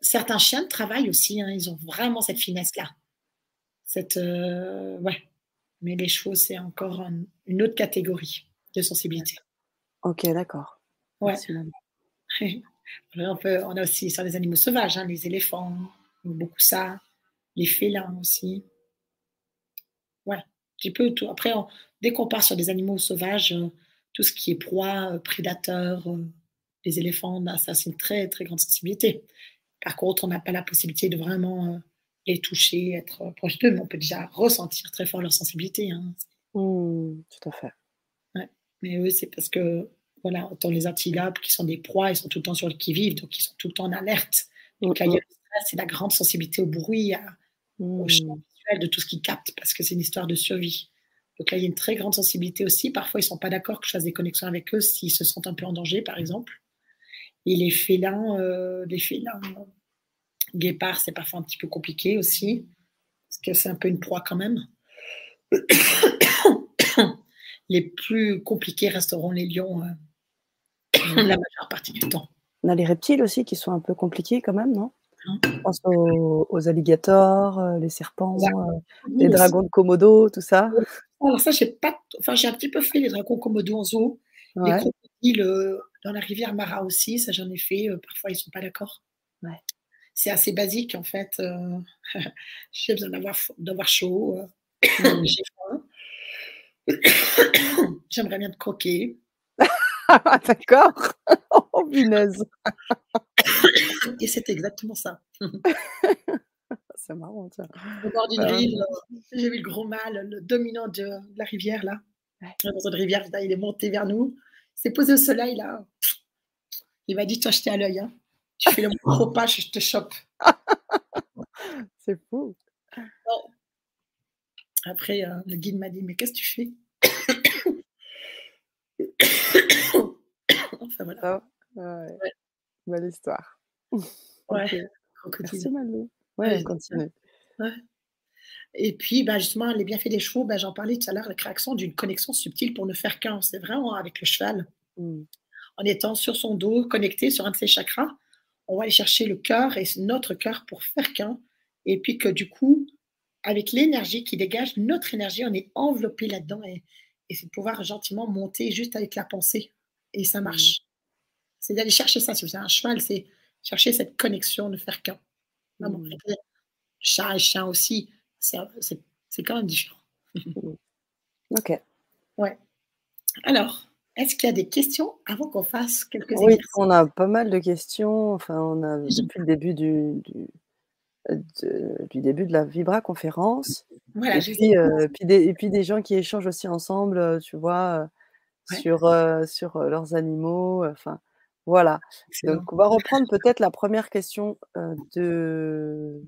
S2: certains chiens travaillent aussi, hein, ils ont vraiment cette finesse-là. Cette, euh, ouais. Mais les chevaux, c'est encore une autre catégorie de sensibilité.
S1: Ok, d'accord.
S2: Ouais. on, peut, on a aussi sur les animaux sauvages, hein, les éléphants, beaucoup ça, les félins aussi. Ouais, un petit peu tout. Après, dès qu'on part sur des animaux sauvages, euh, tout ce qui est proie, euh, prédateur, euh, les éléphants, bah, ça c'est une très très grande sensibilité. Par contre, on n'a pas la possibilité de vraiment les toucher, être proche d'eux, mais on peut déjà ressentir très fort leur sensibilité. Hein.
S1: Mmh, tout à fait.
S2: Mais eux, c'est parce que, voilà, autant les antilopes qui sont des proies, ils sont tout le temps sur le qui-vive, donc ils sont tout le temps en alerte. Donc mmh, c'est la grande sensibilité au bruit, au champ mmh. visuel, de tout ce qu'ils captent, parce que c'est une histoire de survie. Donc là, il y a une très grande sensibilité aussi. Parfois, ils ne sont pas d'accord que je fasse des connexions avec eux s'ils se sentent un peu en danger, par exemple. Et les félins, euh, les félins guépards, c'est parfois un petit peu compliqué aussi, parce que c'est un peu une proie quand même. Les plus compliqués resteront les lions euh, la majeure partie du temps.
S1: On a les reptiles aussi qui sont un peu compliqués quand même, non? Hein. Je pense aux, alligators, euh, les serpents, euh, les dragons de Komodo, tout ça.
S2: Alors ça, j'ai pas, enfin j'ai un petit peu fait les dragons Komodo en zoo, les crocodiles euh, dans la rivière Mara aussi, ça j'en ai fait. parfois ils sont pas d'accord. C'est assez basique en fait. j'ai besoin d'avoir chaud. J'ai faim. J'aimerais bien te croquer.
S1: D'accord. oh, punaise.
S2: Et c'est exactement ça.
S1: c'est marrant, ça.
S2: Au bord d'une rive, j'ai vu le gros mâle, le dominant de, la rivière, là. Dans une rivière, il est monté vers nous. Il s'est posé au soleil, là. Il m'a dit, toi, jeter à l'œil. Hein. Tu fais le gros pas, je te chope.
S1: c'est fou.
S2: Après, euh, le guide m'a dit, mais qu'est-ce que tu fais?
S1: Enfin, voilà. Ah, ouais. Belle histoire.
S2: Ouais.
S1: Malou. Ouais, continue.
S2: Et puis, bah, justement, les bienfaits des chevaux, bah, j'en parlais tout à l'heure, la création d'une connexion subtile pour ne faire qu'un. C'est vraiment avec le cheval. Mmh. En étant sur son dos, connecté sur un de ses chakras, on va aller chercher le cœur et notre cœur pour faire qu'un. Et puis que du coup, avec l'énergie qui dégage, notre énergie, on est enveloppé là-dedans. Et, et c'est de pouvoir gentiment monter juste avec la pensée. Et ça mmh. marche. C'est d'aller chercher ça. Si vous un cheval, c'est chercher cette connexion, de faire qu'un. Mmh. Chat et chien aussi, c'est quand même différent.
S1: Mmh. ok.
S2: Ouais. Alors, est-ce qu'il y a des questions avant qu'on fasse quelques
S1: Oui, on a pas mal de questions. Enfin, on a depuis le début du, du, début de la Vibra conférence. Voilà, et, puis, euh, puis des, et puis des gens qui échangent aussi ensemble, euh, tu vois, euh, sur, sur leurs animaux. Enfin, voilà. Donc, on va reprendre peut-être la première question de.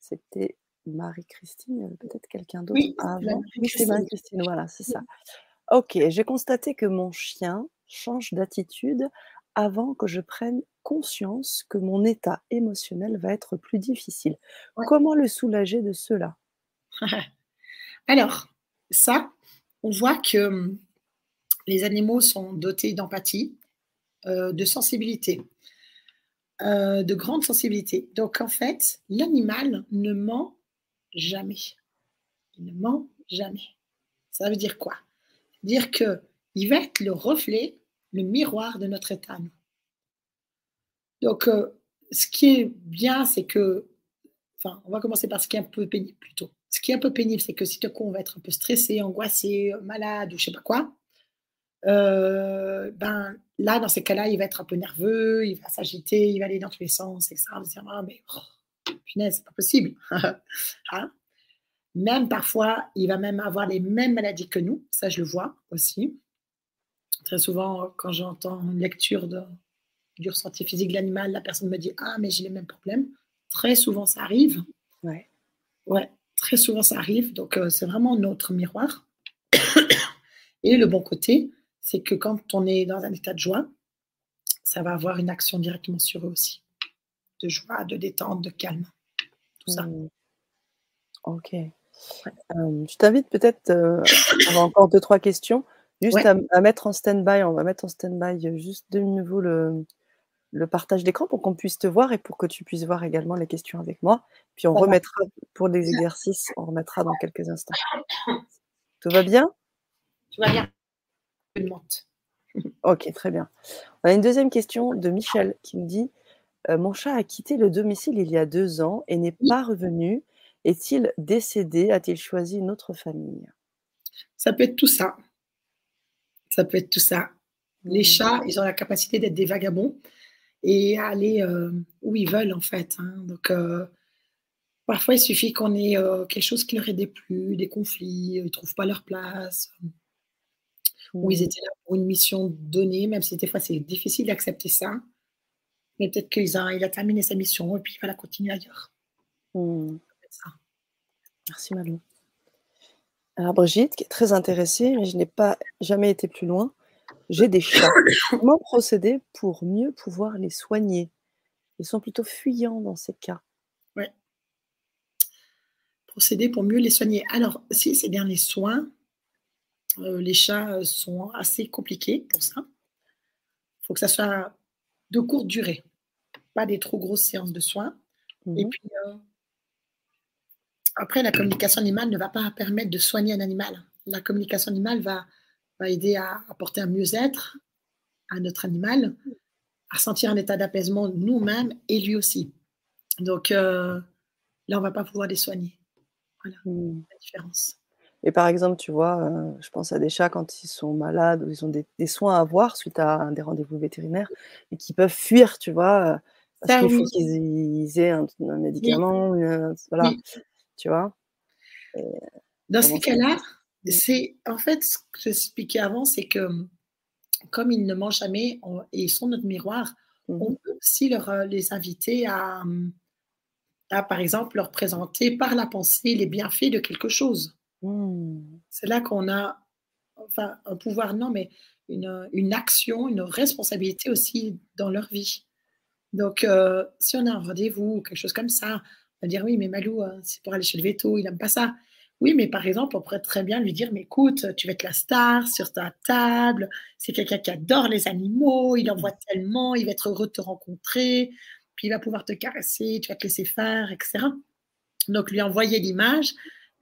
S1: C'était Marie-Christine, peut-être quelqu'un d'autre
S2: oui, avant.
S1: Oui, c'est Marie-Christine, voilà, c'est ça. Ok, j'ai constaté que mon chien change d'attitude avant que je prenne conscience que mon état émotionnel va être plus difficile. Comment le soulager de cela?
S2: Alors, ça, on voit que hum, les animaux sont dotés d'empathie, euh, de sensibilité, euh, de grande sensibilité. Donc en fait, l'animal ne ment jamais. Il ne ment jamais. Ça veut dire quoi? Dire que il va être le reflet, le miroir de notre état. Donc, euh, ce qui est bien, c'est que, enfin, on va commencer par ce qui est un peu pénible plutôt. Ce qui est un peu pénible, c'est que si tout coup on va être un peu stressé, angoissé, malade ou je sais pas quoi, ben là, dans ces cas-là, il va être un peu nerveux, il va s'agiter, il va aller dans tous les sens, etc. On va se dire, ah, mais oh, punaise, c'est pas possible. hein? Même parfois, il va même avoir les mêmes maladies que nous, ça je le vois aussi. Très souvent, quand j'entends une lecture de, du ressenti physique de l'animal, la personne me dit Ah, mais j'ai les mêmes problèmes. Très souvent, ça arrive.
S1: Ouais.
S2: Ouais, très souvent, ça arrive. Donc, euh, c'est vraiment notre miroir. Et le bon côté, c'est que quand on est dans un état de joie, ça va avoir une action directement sur eux aussi. De joie, de détente, de calme. tout ça.
S1: Mmh. OK. Hem, je t'invite peut-être, heu, on a encore 2-3 questions, juste
S2: Ouais.
S1: à à mettre en stand-by. On va mettre en stand-by, juste de nouveau le le partage d'écran pour qu'on puisse te voir et pour que tu puisses voir également les questions avec moi. Puis on remettra pour les exercices, on remettra dans quelques instants. Tout va bien?
S2: Tout va bien.
S1: OK, très bien. On a une 2e question de Michel qui me dit: «Heu, mon chat a quitté le domicile il y a 2 ans et n'est pas revenu. Est-il décédé? A-t-il choisi une autre famille?»
S2: Ça peut être tout ça. Ça peut être tout ça. Les
S1: Mmh.
S2: chats, ils ont la capacité d'être des vagabonds et aller, heu, où ils veulent en fait, hein. Donc, heu, parfois il suffit qu'on ait, heu, quelque chose qui leur ait déplu, des conflits, ils trouvent pas leur place, ou ils étaient là pour une mission donnée, même si des fois c'est difficile d'accepter ça. Mais peut-être qu'ils a il a terminé sa mission et puis il va la continuer ailleurs.
S1: Mmh.
S2: Ça.
S1: Merci Malou. Alors Brigitte qui est très intéressée, mais je n'ai pas jamais été plus loin. J'ai des chats. Comment procéder pour mieux pouvoir les soigner? Ils sont plutôt fuyants dans ces cas.
S2: Ouais. Procéder pour mieux les soigner. Alors, si c'est bien les soins, heu, les chats, heu, sont assez compliqués pour ça. Faut que ça soit de courte durée, pas des trop grosses séances de soins
S1: Mmh
S2: et
S1: mh.
S2: puis, heu après la communication animale ne va pas permettre de soigner un animal. La communication animale va va aider à apporter un mieux-être à notre animal, à ressentir un état d'apaisement nous-mêmes et lui aussi. Donc, heu, là, on va pas pouvoir les soigner. Voilà,
S1: Mmh.
S2: la différence.
S1: Et par exemple, tu vois, heu, je pense à des chats quand ils sont malades ou ils ont des des soins à avoir suite à des rendez-vous vétérinaires et qui peuvent fuir, tu vois? Heu, parce qu'il faut qu'ils ils aient un un
S2: Oui.
S1: médicament, une voilà,
S2: Oui.
S1: tu vois? Et
S2: Dans ces cas-là. C'est en fait, ce que j'expliquais avant, c'est que, mmh, comme ils ne mangent jamais, on et ils sont notre miroir,
S1: Mmh
S2: on peut aussi leur, heu, les inviter à, mmh, à par exemple leur présenter par la pensée les bienfaits de quelque chose.
S1: Mmh.
S2: C'est là qu'on a enfin un pouvoir non, mais une, une action, une responsabilité aussi dans leur vie. Donc, heu, si on a un rendez-vous ou quelque chose comme ça, on va dire: «Oui, mais Malou, heu, c'est pour aller chez le véto, il aime pas ça». Oui, mais par exemple, on pourrait très bien lui dire: «Mais écoute, tu vas être la star sur ta table, c'est quelqu'un qui adore les animaux, il en voit tellement, il va être heureux de te rencontrer, puis il va pouvoir te caresser, tu vas te laisser faire» et cetera. Donc lui envoyer l'image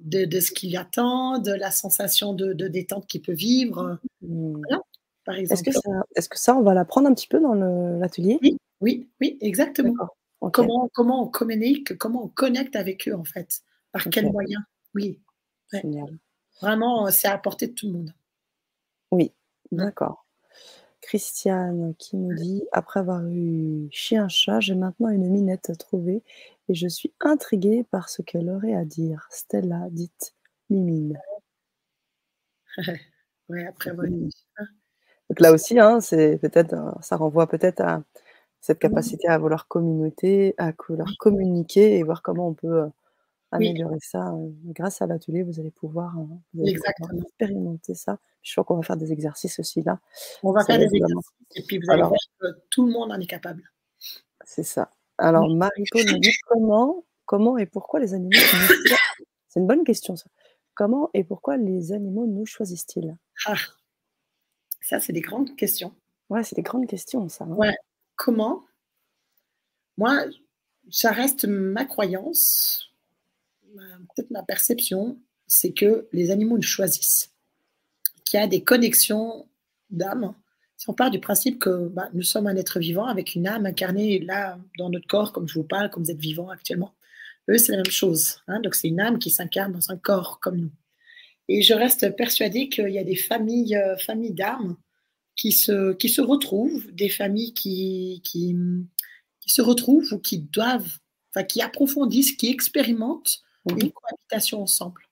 S2: de de ce qu'il attend, de la sensation de de détente qu'il peut vivre, heu,
S1: Mmh.
S2: voilà, par
S1: Est-ce que
S2: exemple.
S1: ça est-ce que ça, on va l'apprendre un petit peu dans l'atelier?
S2: Oui, oui, oui, exactement. Comment comment on communique, comment on connecte avec eux en fait, par quels moyens? Oui, ouais.
S1: Génial.
S2: Vraiment, heu, c'est à portée de tout le monde.
S1: Oui, d'accord. Christiane qui nous dit: «Après avoir eu chien, chat, j'ai maintenant une minette à trouver et je suis intriguée par ce qu'elle aurait à dire. Stella, dite Mimine».
S2: Ouais, après avoir eu
S1: Donc là aussi, hein, c'est peut-être, heu, ça renvoie peut-être à cette
S2: Mmh.
S1: capacité à vouloir communauté à vouloir
S2: Oui.
S1: communiquer et voir comment on peut,
S2: Oui.
S1: améliorer ça, grâce à l'atelier, vous allez pouvoir, heu, vous allez pouvoir
S2: Exactement.
S1: expérimenter ça. Je crois qu'on va faire des exercices aussi là.
S2: On va
S1: Ça
S2: faire des
S1: vraiment
S2: exercices et puis vous allez
S1: alors
S2: voir que tout le monde en est capable.
S1: C'est ça. Alors me dit: «Comment comment et pourquoi les animaux nous choi» c'est une bonne question ça. «Comment et pourquoi les animaux nous choisissent-ils?»
S2: Ah! Ça, c'est des grandes questions.
S1: Ouais, c'est des grandes questions ça, hein.
S2: Ouais. Comment? Moi, ça reste ma croyance, peut-être ma perception, c'est que les animaux nous choisissent. Qu'il y a des connexions d'âme. Si on part du principe que, bah, nous sommes un être vivant avec une âme incarnée là, dans notre corps, comme je vous parle, comme vous êtes vivant actuellement. Eux, c'est la même chose, hein, donc c'est une âme qui s'incarne dans un corps comme nous et je reste persuadée qu'il y a des familles, heu, familles d'âmes qui se qui se retrouvent, des familles qui qui, qui se retrouvent ou qui doivent enfin qui approfondissent, qui expérimentent Une cohabitation ensemble.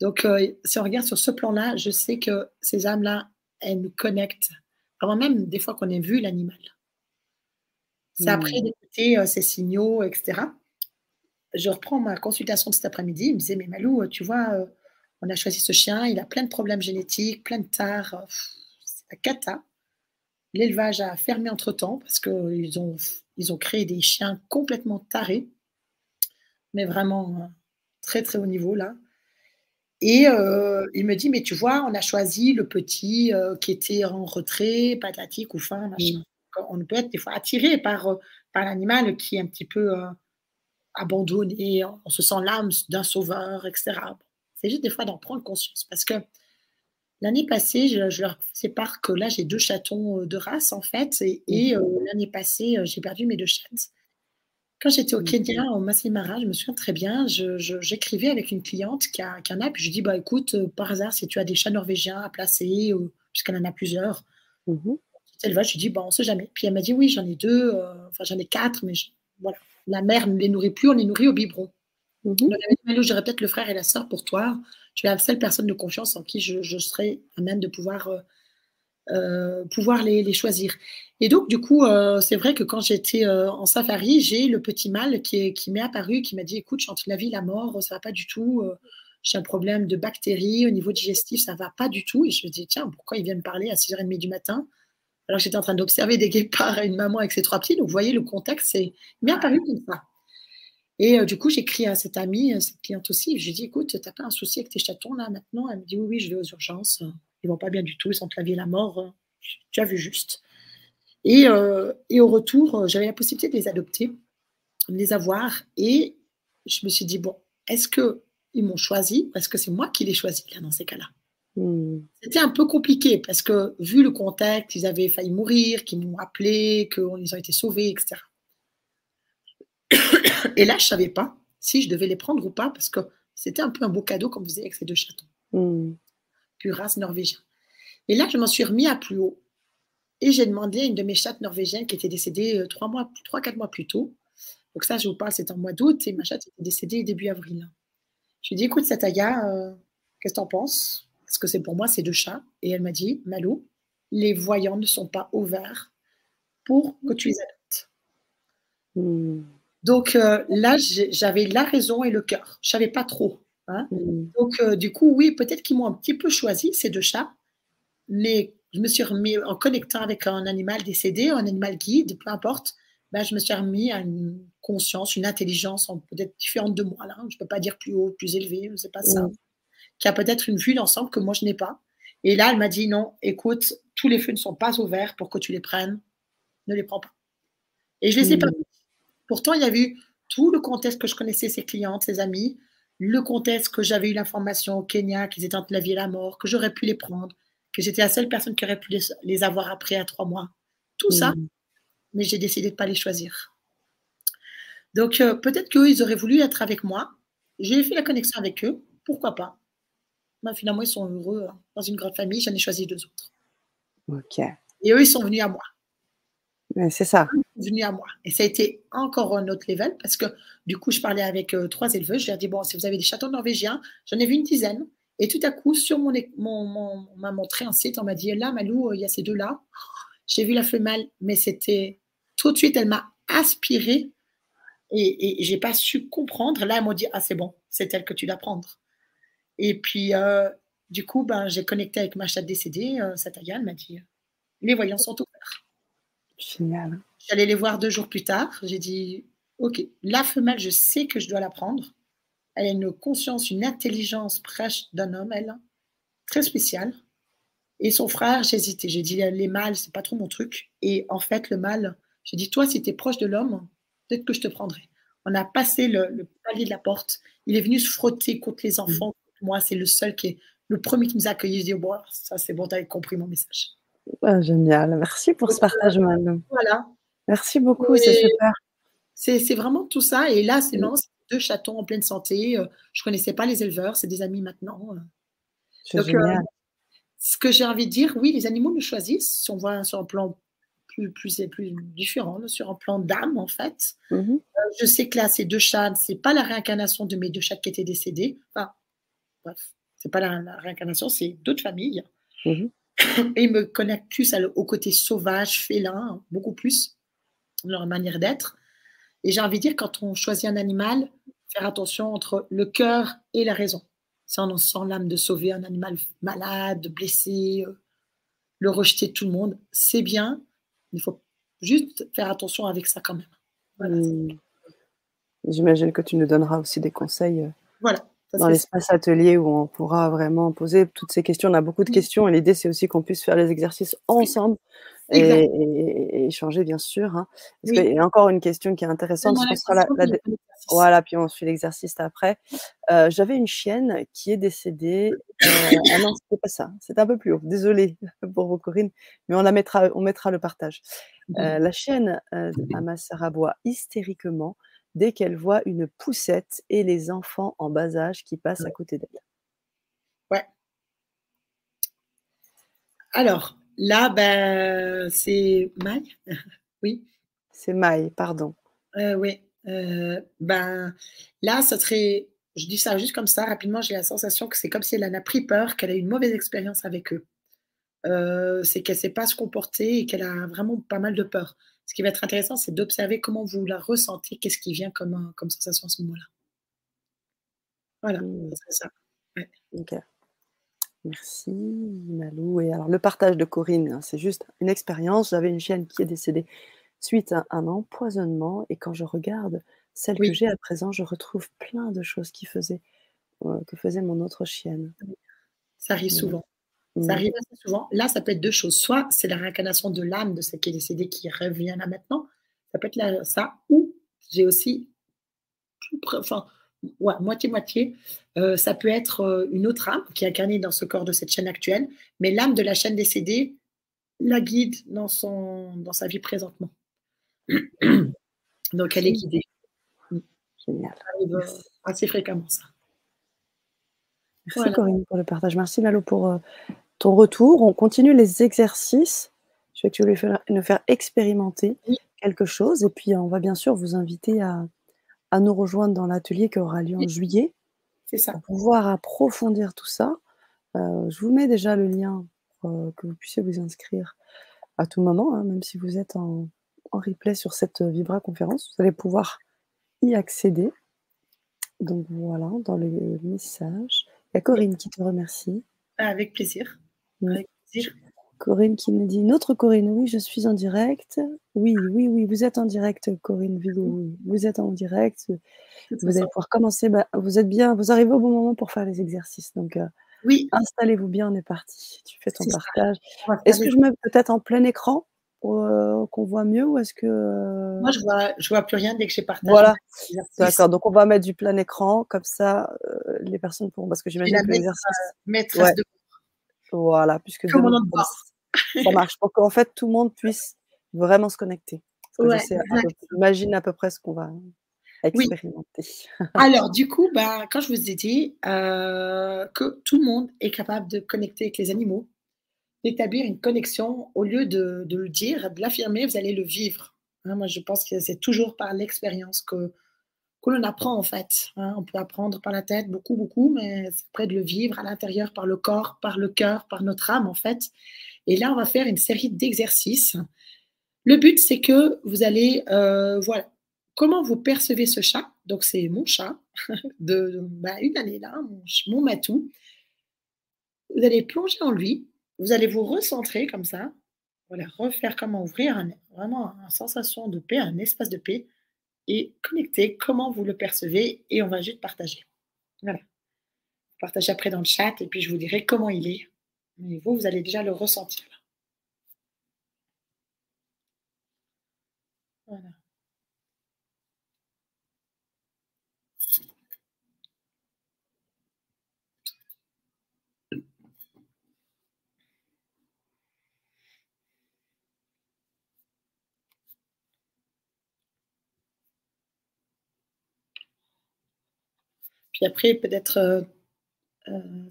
S2: Donc, heu, si on regarde sur ce plan-là, je sais que ces âmes-là, elles nous connectent avant même des fois qu'on ait vu l'animal. C'est après
S1: Mmh.
S2: d'écouter, heu, ces signaux et cetera. Je reprends ma consultation de cet après-midi, il me disait: «Mais Malou, heu, tu vois, heu, on a choisi ce chien, il a plein de problèmes génétiques, plein de tares, c'est la cata. L'élevage a fermé entre temps parce qu'ils ont ils ont créé des chiens complètement tarés». mais vraiment très très haut niveau là. Et il me dit, mais tu vois, on a choisi le petit qui était en retrait, pathétique ou fin, machin. Mmh. On peut être des fois attiré par, par l'animal qui est un petit peu abandonné, on se sent l'âme d'un sauveur, etc. C'est juste des fois d'en prendre conscience parce que l'année passée, je, leur sépare que là, j'ai deux chatons de race en fait, et, mmh. l'année passée, j'ai perdu mes deux chattes. Quand j'étais au Kenya, au Masai je me souviens très bien, j'écrivais avec une cliente qui, a, qui en a, puis je dis bah écoute, par hasard, si tu as des chats norvégiens à placer, puisqu'elle en a plusieurs, mmh elle va, je lui dis bah on sait jamais. Puis elle m'a dit oui, j'en ai deux, enfin j'en ai quatre, mais voilà la mère ne les nourrit plus, on les nourrit au biberon. Mm j'aurais peut-être le frère et la sœur pour toi. Tu es la seule personne de confiance en qui je, serais à même de pouvoir, euh, euh, pouvoir les, choisir. Et donc, du coup, euh, c'est vrai que quand j'étais en safari, j'ai le petit mâle qui, m'est apparu, qui m'a dit Écoute, je entre la vie la mort, ça va pas du tout. j'ai un problème de bactéries au niveau digestif, ça va pas du tout. Et je me dis Tiens, pourquoi il vient me parler à 6h30 du matin? Alors j'étais en train d'observer des guépards et une maman avec ses trois petits. Donc vous voyez, le contexte, c'est bien paru comme ça. Et euh, du coup, j'écris à cette amie, euh, cette cliente aussi. Je lui dis écoute, t'as pas un souci avec tes chatons là maintenant? Elle me dit oui, oui, je vais aux urgences. Ils vont pas bien du tout, ils sont entre la vie et la mort. Tu as vu juste. Et, euh, et au retour, j'avais la possibilité de les adopter, de les avoir. Et je me suis dit bon, est-ce qu'ils m'ont choisi ou est-ce que c'est moi qui les choisi là dans ces cas-là? Hmm. C'était un peu compliqué parce que, vu le contexte, ils avaient failli mourir, qu'ils m'ont appelé, qu'ils ont été sauvés, etc. Et là, je ne savais pas si je devais les prendre ou pas parce que c'était un peu un beau cadeau, comme vous disiez, avec ces deux chatons. Mmh. Puis race norvégien. Et là, je m'en suis remis à plus haut. Et j'ai demandé à une de mes chattes norvégiennes qui était décédée euh, trois, mois, trois, quatre mois plus tôt. Donc ça, je vous parle, c'était en mois d'août et ma chatte était décédée début avril. Je lui ai dit, écoute, Sataya, euh, qu'est-ce que tu en penses? Parce que c'est pour moi, c'est deux chats. Et elle m'a dit, Malou, les voyants ne sont pas ouverts pour que tu les adoptes. Hmm. Donc euh, là, j'avais la raison et le cœur. Je savais pas trop. Hein? Hmm. Donc euh, du coup, oui, peut-être qu'ils m'ont un petit peu choisi, ces deux chats. Mais je me suis remis en connectant avec un animal décédé, un animal guide, peu importe. Ben, je me suis remis à une conscience, une intelligence peut-être différente de moi. Là. Je ne peux pas dire plus haut, plus élevé, c'est pas ça. Hmm qui a peut-être une vue d'ensemble que moi je n'ai pas. Et là, elle m'a dit non, écoute, tous les feux ne sont pas ouverts pour que tu les prennes, ne les prends pas. Et je les ai pas pas. Hmm. Pourtant, il y a eu tout le contexte que je connaissais ses clientes, ses amis, le contexte que j'avais eu l'information au Kenya qu'ils étaient entre la vie et la mort, que j'aurais pu les prendre, que j'étais la seule personne qui aurait pu les, avoir après à trois mois. Tout ça, hmm. mais j'ai décidé de ne pas les choisir. Donc euh, peut-être qu'eux, ils auraient voulu être avec moi. J'ai fait la connexion avec eux, pourquoi pas? Bah, finalement, ils sont heureux hein. dans une grande famille. J'en ai choisi deux autres.
S1: Ok.
S2: Et eux, ils sont venus à moi.
S1: C'est ça.
S2: Venus à moi. Et ça a été encore un autre level parce que du coup, je parlais avec euh, trois éleveurs. Je leur ai dit bon, si vous avez des châteaux norvégiens, j'en ai vu une dizaine. Et tout à coup, sur mon, mon, on m'a montré un site, on m'a dit là, Malou, euh, il y a ces deux-là. J'ai vu la femelle, mais c'était tout de suite, elle m'a aspiré et, et j'ai pas su comprendre. Là, elle m'a dit ah, c'est bon, c'est elle que tu dois prendre. Et puis, euh, du coup, ben, j'ai connecté avec ma chatte décédée, euh, Sataya, elle m'a dit Les voyants sont ouverts.
S1: Génial.
S2: J'allais les voir deux jours plus tard. J'ai dit Ok, la femelle, je sais que je dois la prendre. Elle a une conscience, une intelligence proche d'un homme, elle, très spéciale. Et son frère, j'hésitais. J'ai dit Les mâles, c'est pas trop mon truc. Et en fait, le mâle, j'ai dit Toi, si tu es proche de l'homme, peut-être que je te prendrai. On a passé le, le, palier de la porte. Il est venu se frotter contre les enfants, moi, c'est le seul qui est le premier qui nous a accueillis. Je dis, bon, ça c'est bon, tu as compris mon message.
S1: Ah, génial. Merci pour ce partage, Madame. Voilà. Merci beaucoup, c'est super.
S2: C'est vraiment tout ça. Et là, c'est deux chatons en pleine santé. Euh, je ne connaissais pas les éleveurs, c'est des amis maintenant. Euh. C'est euh, génial. ce que j'ai envie de dire, oui, les animaux nous choisissent. Si on voit sur un plan plus, plus, plus différent, sur un plan d'âme, en fait. Mm-hmm. je sais que là, ces deux chats, ce n'est pas la réincarnation de mes deux chats qui étaient décédés. Enfin, bref, c'est pas la, réincarnation, c'est d'autres familles. Mhm. Et ils me connectent plus au côté sauvage, félin, beaucoup plus, leur manière d'être. Et j'ai envie de dire, quand on choisit un animal, faire attention entre le cœur et la raison. Si on sent l'âme de sauver un animal malade, blessé, euh, le rejeter de tout le monde, c'est bien. Il faut juste faire attention avec ça quand même. Voilà.
S1: Mmh. J'imagine que tu nous donneras aussi des conseils, heu,
S2: Voilà,
S1: dans l'espace atelier où on pourra vraiment poser toutes ces questions. On a beaucoup de
S2: Mmh.
S1: questions et l'idée, c'est aussi qu'on puisse faire les exercices ensemble et et et échanger bien sûr, hein. Parce
S2: Oui.
S1: a encore une question qui est intéressante,
S2: la
S1: la la voilà, puis on fait l'exercice après. Heu, j'avais une chienne qui est décédée, heu ah non, c'était pas ça, c'était un peu plus haut. Désolée pour vous Corinne, mais on la mettra on mettra le partage. Heu, la chienne, à ma sœur aboie hystériquement dès qu'elle voit une poussette et les enfants en bas âge qui passent à côté d'elle.
S2: Ouais. Alors, là, bah, c'est Maï? Oui?
S1: C'est Maï, pardon.
S2: Heu, oui, heu, ben, là, ça serait je dis ça juste comme ça, rapidement, j'ai la sensation que c'est comme si elle en a pris peur, qu'elle a eu une mauvaise expérience avec eux. Heu, c'est qu'elle sait pas se comporter et qu'elle a vraiment pas mal de peur. Ce qui va être intéressant, c'est d'observer comment vous la ressentez, qu'est-ce qui vient comme, comme sensation à ce moment-là. Voilà,
S1: Mmh.
S2: ça. Ouais.
S1: OK. Merci Malou et alors le partage de Corinne, hein, c'est juste une expérience. J'avais une chienne qui est décédée suite à un empoisonnement et quand je regarde celle que j'ai à présent, je retrouve plein de choses qui faisaient heu, que faisait mon autre chienne.
S2: Ça arrive
S1: Mmh.
S2: souvent. Ça
S1: Mmh.
S2: arrive assez souvent. Là, ça peut être 2 choses. Soit c'est la réincarnation de l'âme de celle qui est décédée qui revient là maintenant. Ça peut être là ça ou j'ai aussi enfin, ouais, moitié-moitié, heu, ça peut être, heu, une autre âme qui est incarnée dans ce corps de cette chienne actuelle, mais l'âme de la chienne décédée la guide dans son dans sa vie présentement. Donc elle est guidée.
S1: Génial.
S2: Ça arrive,
S1: Merci.
S2: assez fréquemment ça.
S1: Merci
S2: Voilà.
S1: Corinne pour le partage. Merci Malou pour, ton retour. On continue les exercices. Je sais que tu voulais faire nous faire expérimenter quelque chose et puis on va bien sûr vous inviter à à nous rejoindre dans l'atelier qui aura lieu en juillet
S2: C'est ça.
S1: pour pouvoir approfondir tout ça. Heu, je vous mets déjà le lien pour, heu, que vous puissiez vous inscrire à tout moment, hein, même si vous êtes en en replay sur cette, Vibra conférence, vous allez pouvoir y accéder. Donc voilà, dans le message. Il y a. Corinne qui te remercie.
S2: Avec plaisir. Avec plaisir.
S1: Corinne qui nous dit: «Une autre Corinne, oui, je suis en direct». Oui, oui, oui, vous êtes en direct, Corinne Vigo, oui, vous êtes en direct, vous allez pouvoir commencer, bah, vous êtes bien vous arrivez au bon moment pour faire les exercices, donc heu,
S2: Oui.
S1: installez-vous bien, on est parti. Tu fais ton partage. Est-ce que je mets peut-être en plein écran pour, heu, qu'on voit mieux ou est-ce que,
S2: Moi,
S1: heu
S2: je vois je vois plus rien dès que j'ai partagé
S1: Voilà, d'accord, donc on va mettre du plein écran comme ça, les personnes pourront parce que j'imagine que l'exercice
S2: maîtresse
S1: ouais.
S2: de
S1: Voilà, puisque
S2: Comme mon
S1: demain
S2: nom de
S1: comme
S2: bord.
S1: ç ça marche pour qu'en fait tout le monde puisse vraiment se connecter.
S2: Ouais,
S1: j'imagine à peu près ce qu'on va
S2: Oui.
S1: expérimenter.
S2: Alors du coup, bah, quand je vous ai dit, heu, que tout le monde est capable de connecter avec les animaux, d'établir une connexion au lieu de de le dire, de l'affirmer, vous allez le vivre. Hein, moi je pense que c'est toujours par l'expérience que que l'on apprend en fait, hein. On peut apprendre par la tête beaucoup, beaucoup, mais c'est après de le vivre à l'intérieur par le corps, par le cœur, par notre âme en fait et là, on va faire une série d'exerciches. Le but, c'est que vous allez, heu, voilà, comment vous percevez ce chat, donc c'est mon chat de, bah, 1 année là, mon matou. Vous allez plonger en lui, vous allez vous recentrer comme ça, voilà, refaire comment ouvrir vraiment un sensation de paix, un espace de paix et connecter comment vous le percevez et on va juste partager. Voilà. Partagez après dans le chat et puis je vous dirai comment il est, mais vous, vous allez déjà le ressentir là. Voilà. Puis après peut-être, heu,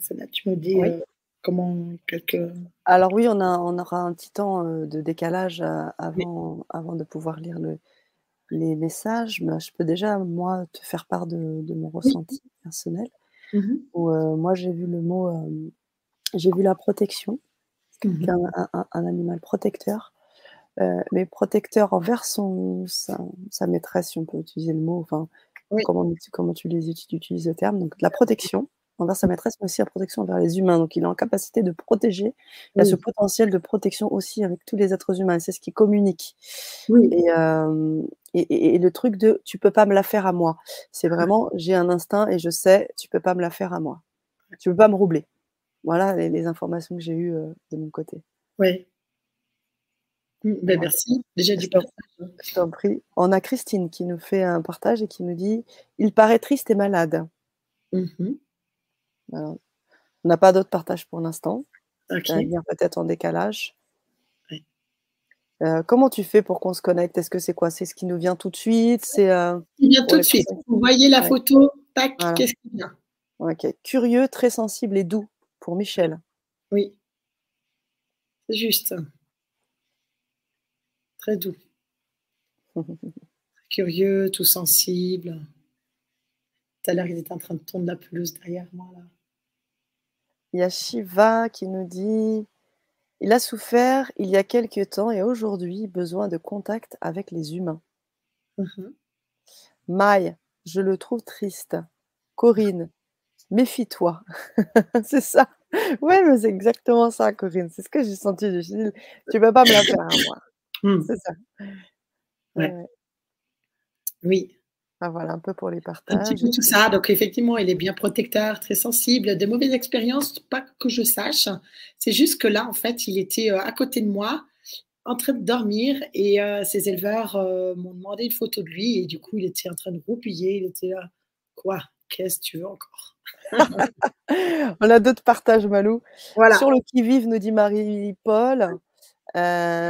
S2: Sana, tu me dis,
S1: Oui.
S2: heu, comment quelques
S1: Alors oui, on a on aura un petit temps, de décalage,
S2: Oui.
S1: avant avant de pouvoir lire le les messages, mais je peux déjà moi te faire part de de mon
S2: Oui.
S1: ressenti personnel
S2: Mmh
S1: où, heu, moi j'ai vu le mot, j'ai vu la protection,
S2: Mmh mh.
S1: un un un animal protecteur, mais protecteur envers son sa sa maîtresse, si on peut utiliser le mot, enfin
S2: Oui.
S1: comment comment tu les utilises le terme, donc de la protection envers sa maîtresse, mais aussi en protection envers les humains. Donc il est en capacité de protéger. Il a ce
S2: Oui.
S1: potentiel de protection aussi avec tous les êtres humains c'est ce qui communique.
S2: Oui.
S1: Et et et et le truc de: «Tu peux pas me la faire à moi». C'est vraiment: «J'ai un instinct et je sais, tu peux pas me la faire à moi. Tu peux pas me roubler». Voilà les les informations que j'ai eues, heu, de mon côté.
S2: Ouais. Beh,
S1: Voilà.
S2: merci déjà du partage.
S1: je t'en prie. On a Christine qui nous fait un partage et qui nous dit: «Il paraît triste et malade».
S2: Mmh mh.
S1: Alors, on n'a pas d'autres partages pour l'instant. Ça va
S2: OK.
S1: venir peut-être en décalage. Heu, comment tu fais pour qu'on se connecte? Est-ce que c'est quoi? C'est ce qui nous vient tout de suite? C'est,
S2: Il vient tout de suite. Vous voyez la
S1: ouais.
S2: photo, tac,
S1: Voilà.
S2: qu'est-ce qui vient?
S1: OK. Curieux, très sensible et doux pour Michel.
S2: Oui. C'est juste. Très doux. Curieux, tout sensible. Tout à l'heure, il était en train de tondre la pelouse derrière moi là.
S1: Il y a Shiva qui nous dit: «Il a souffert il y a quelque temps et aujourd'hui besoin de contact avec les humains».
S2: Mmh mh.
S1: Maï: «Je le trouve triste». Corinne: «Méfie-toi». C'est ça. Ouais, mais c'est exactement ça Corinne. C'est ce que j'ai senti. Je me suis dit: «Tu peux pas me la faire à moi».
S2: Mmh.
S1: C'est ça. Ouais.
S2: Oui.
S1: Voilà un peu pour les
S2: Un petit
S1: partages.
S2: peu tout ça, donc effectivement, il est bien protecteur, très sensible. Des mauvaises expériences, pas que je sache. C'est juste que là, en fait, il était, heu, à côté de moi, en train de dormir et heu, ses éleveurs, heu, m'ont demandé une photo de lui et du coup, il était en train de roupiller. Il était là: «Quoi? Qu'est-ce tu veux encore?»
S1: On a d'autres partages Malou.
S2: Voilà.
S1: Sur le qui-vive nous dit Marie-Paul.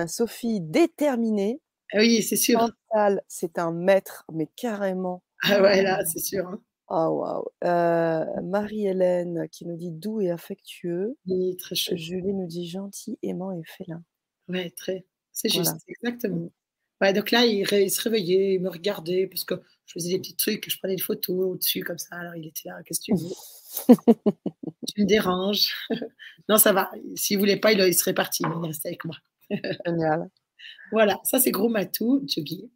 S1: Sophie: «Déterminé».
S2: Oui, c'est sûr.
S1: Chantal: «C'est un maître», mais carrément.
S2: Ah ouais, là, c'est sûr, hein.
S1: Oh waouh. Marie-Hélène qui nous dit: «Doux et affectueux».
S2: Oui, très chaud.
S1: Julie nous dit: «Gentil, aimant et félin».
S2: Ouais, très. C'est
S1: Voilà.
S2: juste, exactement.
S1: Mmh.
S2: Ouais, donc là, il ré il se réveillait, il me regardait parce que je faisais des petits trucs, je prenais des photos au-dessus comme ça, alors il était là: «Qu'est-ce que tu veux? Tu me déranges». Non, ça va. S'il voulait pas, il, il serait parti, mais il est resté avec moi.
S1: Génial.
S2: Voilà, ça c'est gros matou, Tchoubi.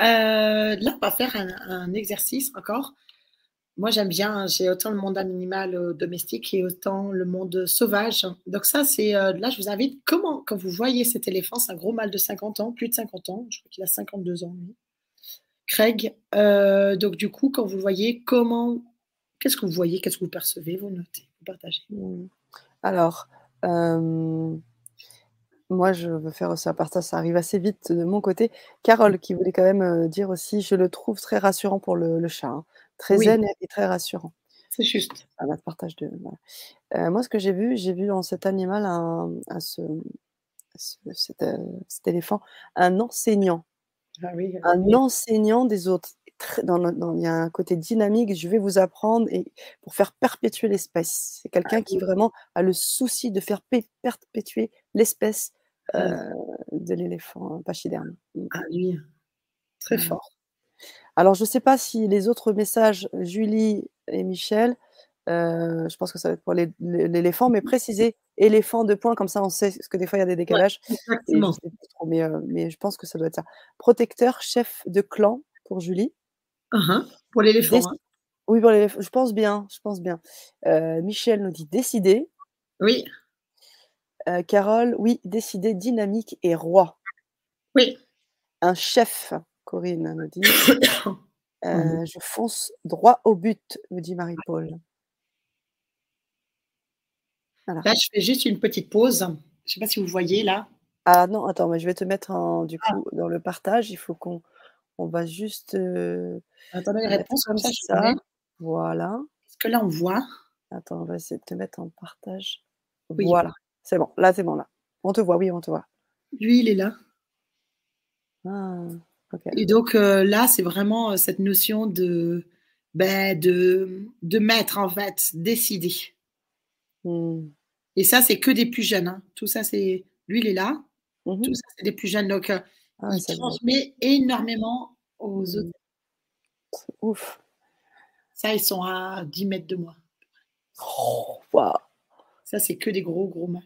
S2: Heu, là, on va faire un un exercice encore. Moi, j'aime bien, j'ai autant le monde animal, heu, domestique et autant le monde sauvage. Donc ça, c'est, heu, là, je vous invite, comment quand vous voyez cet éléphant, c'est un gros mâle de 50 ans, plus de 50 ans, je crois qu'il a 52 ans lui. Craig, heu, donc du coup, quand vous le voyez, comment qu'est-ce que vous voyez? Qu'est-ce que vous percevez? Vous notez, vous partagez?
S1: Mmh. Alors, moi, je veux faire aussi un partage, ça arrive assez vite de mon côté. Carole qui voulait quand même, heu, dire aussi: «Je le trouve très rassurant pour le le chat, hein, très
S2: Oui.
S1: zen et très rassurant».
S2: C'est juste.
S1: Un autre partage de voilà. Heu, moi, ce que j'ai vu, j'ai vu en cet animal un un ce ce cet, éléphant, un enseignant.
S2: Ah oui,
S1: Un
S2: oui.
S1: enseignant des autres. Très dans le dans il y a un côté dynamique, je vais vous apprendre et pour faire perpétuer l'espèce. C'est
S2: Ah
S1: quelqu'un qui
S2: oui.
S1: vraiment a le souci de faire pé perpétuer l'espèce,
S2: Ah.
S1: de l'éléphant pachyderme. Mmh.
S2: Ah lui, très
S1: Voilà.
S2: fort.
S1: Alors je sais pas si les autres messages, Julie et Michel, je pense que ça va être pour l'é l'é l'éléphant, mais précisez éléphant 2 points comme ça on sait, parce que des fois il y a des décalages
S2: exactement.
S1: trop, mais mais je pense que ça doit être ça. Protecteur, chef de clan pour Julie.
S2: Hein, hein, pour l'éléphant, hein.
S1: oui pour l'éléph je pense bien, je pense bien. Michel nous dit: «Décidé».
S2: Oui.
S1: Heu, Carole: «Oui, décidé, dynamique et roi».
S2: Oui.
S1: Un chef, Corinne nous dit. Heu, je fonce droit au but, me dit Marie-Paul. Voilà.
S2: Là, je fais juste une petite pause. Je sais pas si vous voyez là?
S1: Ah non, attends, mais je vais te mettre en du
S2: Ah.
S1: coup, dans le partage, il faut qu'on on va juste, heu,
S2: Attendez les réponses, comme ça
S1: ça. Voilà.
S2: Est-ce que là on voit?
S1: Attends, on va essayer de te mettre en partage.
S2: Oui.
S1: Voilà, c'est bon, là c'est bon là. On te voit, oui, on te voit.
S2: Lui, il est là.
S1: Ah.
S2: Et donc heu, là, c'est vraiment, heu, cette notion de, beh, de de maître en fait, décidé.
S1: Mmh.
S2: Et ça, c'est que des plus jeunes, hein. Tout ça, c'est lui, il est là.
S1: Mmh
S2: Tout ça, c'est des plus jeunes, donc heu,
S1: Ah
S2: il transmet énormément aux autres.
S1: C'est ouf.
S2: Ça, ils sont à 10 mètres de moi.
S1: Waouh!
S2: Ça, c'est que des gros, gros mâles,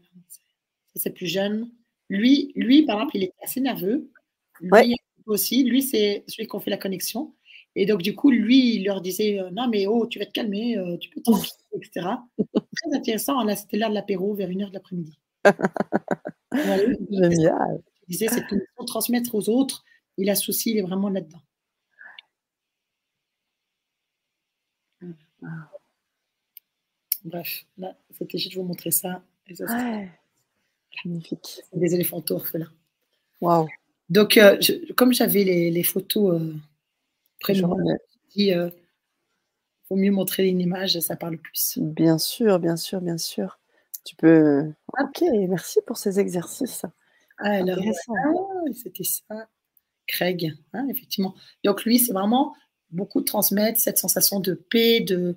S2: c'est plus jeune. Lui lui, par exemple, il est assez nerveux.
S1: Ouais.
S2: Lui aussi, lui, c'est celui qu'on fait la connexion Et donc, du coup, lui, il leur disait euh, Non, mais oh, tu vas te calmer, euh, tu peux tranquille, etc. Très intéressant. Là, c'était l'heure de l'apéro, vers une heure de l'après-midi. Voilà, il
S1: Génial.
S2: disait cette connexion, transmettre aux autres. Il a souci, il est vraiment là-dedans. Bref, là, c'était juste vous montrer ça. Et ça,
S1: Ouais. Magnifique.
S2: des éléphantos orphelins.
S1: Waouh.
S2: Donc, euh, je- comme j'avais les, les photos euh, près de moi, euh, vaut mieux montrer une image, ça parle plus.
S1: Bien sûr, bien sûr, bien sûr. Tu peux. Ok, merci pour ces exercices.
S2: Ah, alors, voilà, c'était ça. Craig, hein, effectivement. Donc, lui, c'est vraiment beaucoup de transmettre cette sensation de paix, de,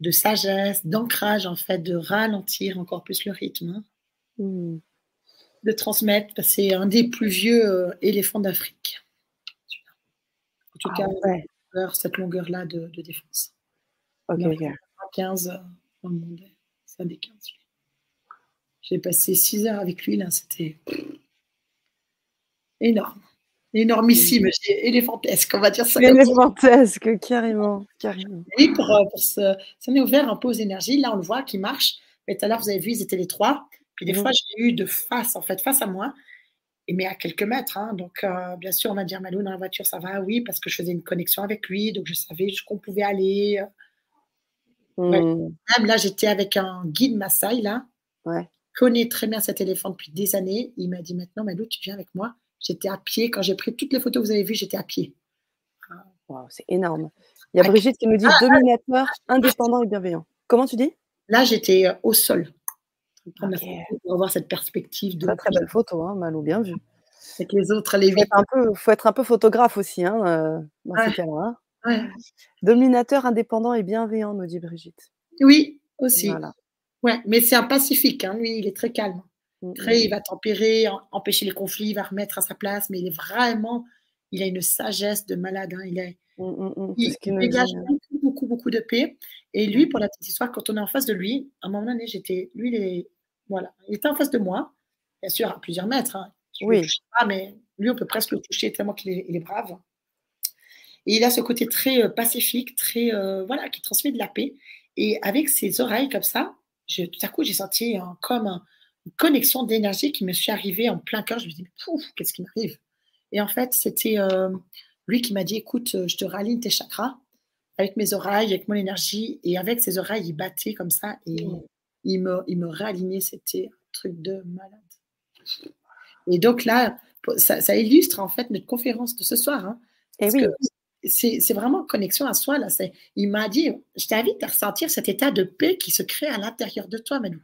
S2: de sagesse, d'ancrage, en fait, de ralentir encore plus le rythme. hein.
S1: Hmm.
S2: De transmettre. C'est un des plus vieux euh, éléphants d'Afrique. En tout
S1: Ah
S2: cas,
S1: ouais.
S2: cette longueur-là de, de défense.
S1: Ok,
S2: Non.
S1: ok.
S2: 15 euh, dans le monde. C'est un des 15. lui. J'ai passé 6 heures avec lui, là, c'était énorme. Énormissime, éléphantesque, on va dire ça.
S1: Éléphantesque, carrément, carrément.
S2: Oui, pour, euh, pour ça m'est ouvert un peu aux énergies. Là, on le voit qui marche. Mais tout à l'heure, vous avez vu, ils étaient les trois. Puis des
S1: Mhm.
S2: fois, j'ai eu de face, en fait, face à moi. Mais à quelques mètres. hein. Donc, euh, bien sûr, on va dire Malou dans la voiture, ça va, oui, parce que je faisais une connexion avec lui. Donc, je savais jusqu'où on pouvait aller. Ouais.
S1: Hmm.
S2: Même là, j'étais avec un guide Maasai, là.
S1: Ouais.
S2: connaît très bien cet éléphant depuis des années. Il m'a dit maintenant, Malou, tu viens avec moi. J'étais à pied. Quand j'ai pris toutes les photos que vous avez vues, j'étais à pied.
S1: Waouh, c'est énorme. Il y a
S2: Ah,
S1: Brigitte qui nous dit dominateur, indépendant et bienveillant. Comment tu dis?
S2: Là, j'étais euh, au sol. La photo Pour avoir cette perspective de
S1: Très très belle photo, hein, Malou, bien vu.
S2: avec les autres, les
S1: Faut
S2: vies.
S1: être un peu, faut être un peu photographe aussi, hein, euh, dans
S2: Ouais.
S1: ces cas-là. hein.
S2: Ouais.
S1: Dominateur, indépendant et bienveillant, nous dit Brigitte.
S2: Oui, aussi.
S1: Voilà.
S2: Ouais, mais c'est un pacifique. hein, Lui, il est très calme.
S1: Mm,
S2: Très,
S1: mm.
S2: il va tempérer, empêcher les conflits, il va remettre à sa place. Mais il est vraiment, il a une sagesse de malade. hein, Il est,
S1: Mm, mm, mm, c'est
S2: il dégage
S1: hein.
S2: beaucoup, beaucoup, beaucoup de paix. Et lui, pour la petite histoire, quand on est en face de lui, à un moment donné, j'étais, lui, il est, voilà, il était en face de moi, bien sûr, à plusieurs mètres. hein. Je
S1: Oui.
S2: pas, mais lui, on peut presque le toucher tellement qu'il est, brave. Et il a ce côté très euh, pacifique, très, euh, voilà, qui transmet de la paix. Et avec ses oreilles comme ça, je- tout à coup, j'ai senti comme un- une connexion d'énergie qui me suis arrivée en plein cœur. Je me dis, pouf, qu'est-ce qui m'arrive? Et en fait, c'était euh, lui qui m'a dit, écoute, je te raligne tes chakras avec mes oreilles, avec mon énergie. Et avec ses oreilles, il battait comme ça et
S1: Mm.
S2: Il me, il me réalignait. C'était un truc de malade. Et donc là, ça, ça illustre en fait notre conférence de ce soir. hein.
S1: Eh oui,
S2: que c'est vraiment connexion à soi. Là. Il m'a dit, je t'invite à ressentir cet état de paix qui se crée à l'intérieur de toi, Manu.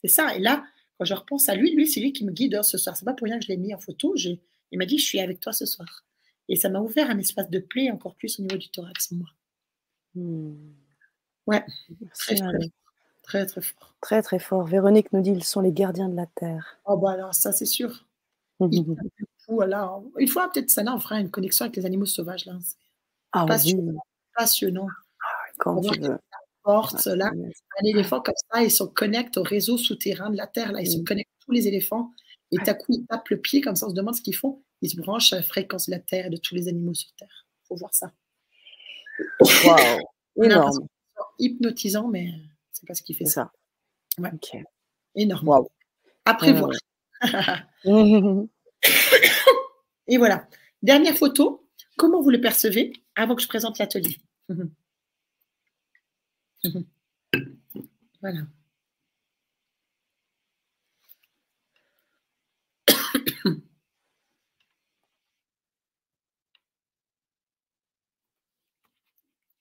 S2: C'est ça. Et là, quand je repense à lui, lui, c'est lui qui me guide ce soir. C'est pas pour rien que je l'ai mis en photo. J'ai- Il m'a dit, je suis avec toi ce soir. Et ça m'a ouvert un espace de paix encore plus au niveau du thorax moi.
S1: Hmm.
S2: Ouais.
S1: Merci,
S2: Très, très, fort.
S1: Très très fort. Véronique nous dit ils sont les gardiens de la terre.
S2: Oh, bah alors, ça, c'est sûr. Il tape le pouls, là. Une fois, peut-être, ça, là, on fera une connexion avec les animaux sauvages. Là. C'est
S1: Ah oui,
S2: passionnant. passionnant.
S1: quand
S2: On
S1: tu veux.
S2: Porte, là,
S1: Ouais.
S2: un éléphant comme ça, ils se connectent au réseau souterrain de la Terre. Là, ils se
S1: Mm.
S2: connectent tous les éléphants. Et
S1: Ouais.
S2: tout à coup, ils tapent le pied, comme ça, on se demande ce qu'ils font. Ils se branchent à la fréquence de la Terre et de tous les animaux sur Terre. Il faut voir ça. L'impression
S1: énorme.
S2: hypnotisant, mais c'est pas ce qui fait ça. Ouais.
S1: Ok.
S2: Énorme.
S1: Waouh.
S2: Après
S1: Ouais,
S2: voir.
S1: ouais.
S2: Et voilà. Dernière photo. Comment vous le percevez avant que je présente l'atelier? Voilà.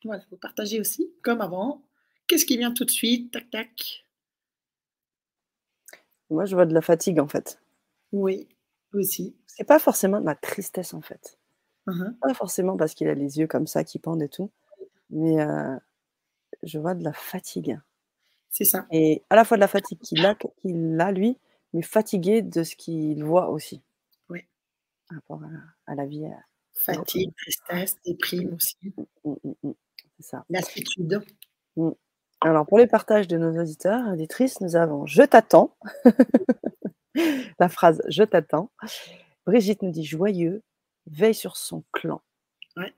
S2: Voilà, vous partagez aussi, comme avant. Qu'est-ce qui vient tout de suite? Tac, tac.
S1: Moi, je vois de la fatigue en fait.
S2: Oui, aussi.
S1: C'est pas forcément de la tristesse en fait.
S2: Mhm.
S1: Pas forcément parce qu'il a les yeux comme ça qui pendent et tout, mais euh, je vois de la fatigue.
S2: C'est ça.
S1: Et à la fois de la fatigue qu'il a, qu'il a lui, mais fatigué de ce qu'il voit aussi.
S2: Oui.
S1: Par rapport à, à la vie. à-
S2: Fatigue, tristesse, déprime aussi.
S1: Mm, mm, mm. C'est ça.
S2: Lassitude.
S1: Alors, pour les partages de nos auditeurs et auditrices, nous avons Je t'attends. la phrase Je t'attends. Brigitte nous dit joyeux, veille sur son clan.
S2: Ouais.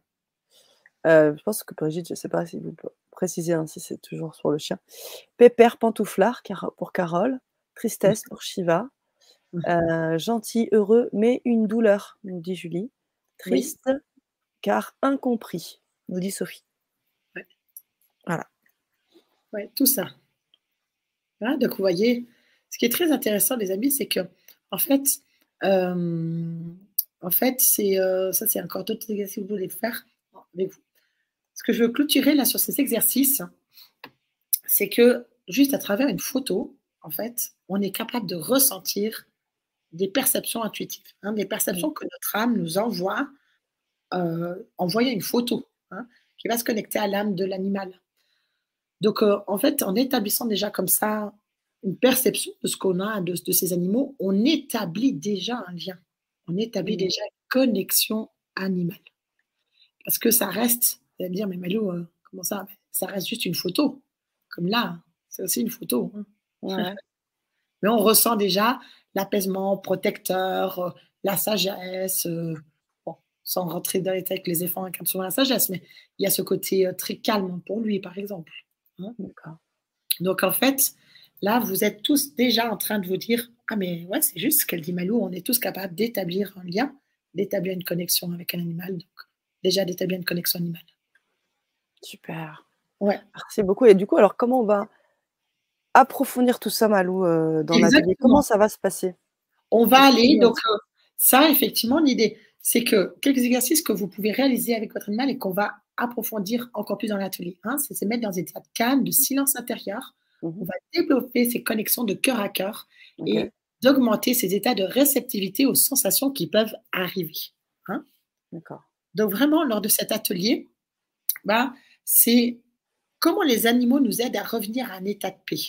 S1: Heu, je pense que Brigitte, je sais pas si vous précisez, hein, si c'est toujours sur le chien. Pépère, pantouflard pour Carole. Tristesse pour Shiva. Heu, gentil, heureux, mais une douleur, nous dit Julie.
S2: Oui.
S1: Triste car incompris, nous dit Sophie.
S2: Ouais.
S1: Voilà.
S2: Ouais, tout ça. Donc vous voyez, ce qui est très intéressant les amis, c'est qu'en fait, hem, en fait, c'est, heu, ça c'est encore d'autres exercices que vous pouvez faire avec vous. Ce que je veux clôturer là sur ces exercices, c'est que juste à travers une photo, en fait, on est capable de ressentir des perceptions intuitives, hein, des perceptions que notre âme nous envoie, heu, en voyant une photo, hein, qui va se connecter à l'âme de l'animal. Donc, heu, en fait, en établissant déjà comme ça une perception de ce qu'on a de de ces animaux, on établit déjà un lien. On établit
S1: Mmh.
S2: déjà une connexion animale. Parce que ça reste vous allez me dire: «Mais Malou, heu, comment ça?» ça reste juste une photo. Comme là, c'est aussi une photo, hein.
S1: Ouais.
S2: Mais on ressent déjà l'apaisement protecteur, heu, la sagesse, bon, sans rentrer dans les détails que les éléphants incarnent souvent la sagesse, mais il y a ce côté, très calme pour lui, par exemple, hein?
S1: D'accord.
S2: Donc en fait, là, vous êtes tous déjà en train de vous dire: «Ah mais ouais, c'est juste ce qu'elle dit Malou, on est tous capables d'établir un lien, d'établir une connexion avec un animal», donc déjà d'établir une connexion animale.
S1: Super.
S2: Ouais.
S1: Merci beaucoup et du coup, alors comment on va approfondir tout ça Malou, heu, dans l'atelier?
S2: Exactement.
S1: Comment ça va se passer?
S2: On va aller donc, heu, ça effectivement l'idée, c'est que quelques exercices que vous pouvez réaliser avec votre animal et qu'on va approfondir encore plus dans l'atelier, hein, c'est se mettre dans un état de calme, de silence intérieur.
S1: Mmh
S2: On va développer ces connexions de cœur à cœur et d'augmenter ces états de réceptivité aux sensations qui peuvent arriver, hein.
S1: D'accord.
S2: Donc vraiment lors de cet atelier, bah, c'est comment les animaux nous aident à revenir à un état de paix,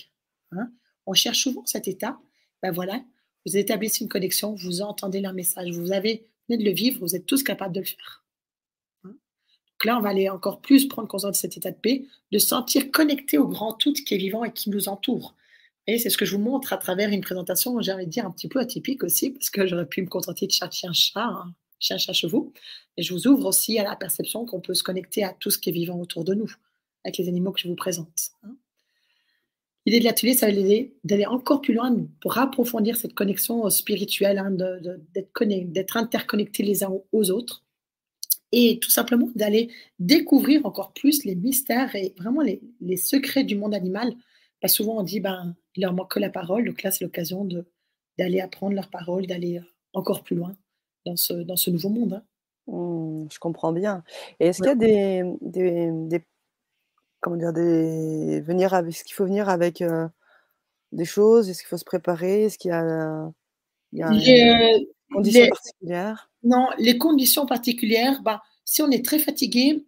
S2: hein. On cherche souvent cet état, bah, voilà, vous établissez une connexion, vous entendez leur message, vous avez venez de le vivre, vous êtes tous capables de le faire. Donc là, on va aller encore plus prendre conscience de cet état de paix, de se sentir connecté au grand tout qui est vivant et qui nous entoure. Et c'est ce que je vous montre à travers une présentation, j'ai envie de dire un petit peu atypique aussi, parce que j'aurais pu me contenter de chat, chien, chat, hein, chien, chat, chevaux. Et je vous ouvre aussi à la perception qu'on peut se connecter à tout ce qui est vivant autour de nous, avec les animaux que je vous présente, hein. L'idée de l'atelier, ça va l'aider d'aller encore plus loin pour approfondir cette connexion, spirituelle, hein, d'être interconnectés les uns aux autres et tout simplement d'aller découvrir encore plus les mystères et vraiment les les secrets du monde animal. Souvent on dit: «Ben, il leur manque que la parole», donc là, c'est l'occasion de d'aller apprendre leur parole, d'aller, heu, encore plus loin dans ce dans ce nouveau monde, hein.
S1: Mmh, je comprends bien et est-ce
S2: Ouais.
S1: qu'il y a des, des, des comment dire? Des venir avec est-ce qu'il faut venir avec, heu, des choses? Est-ce qu'il faut se préparer? Est-ce qu'il y a il y a
S2: Les,
S1: une
S2: heu,
S1: condition
S2: les
S1: particulière?
S2: non, les conditions particulières, bah, si on est très fatigué,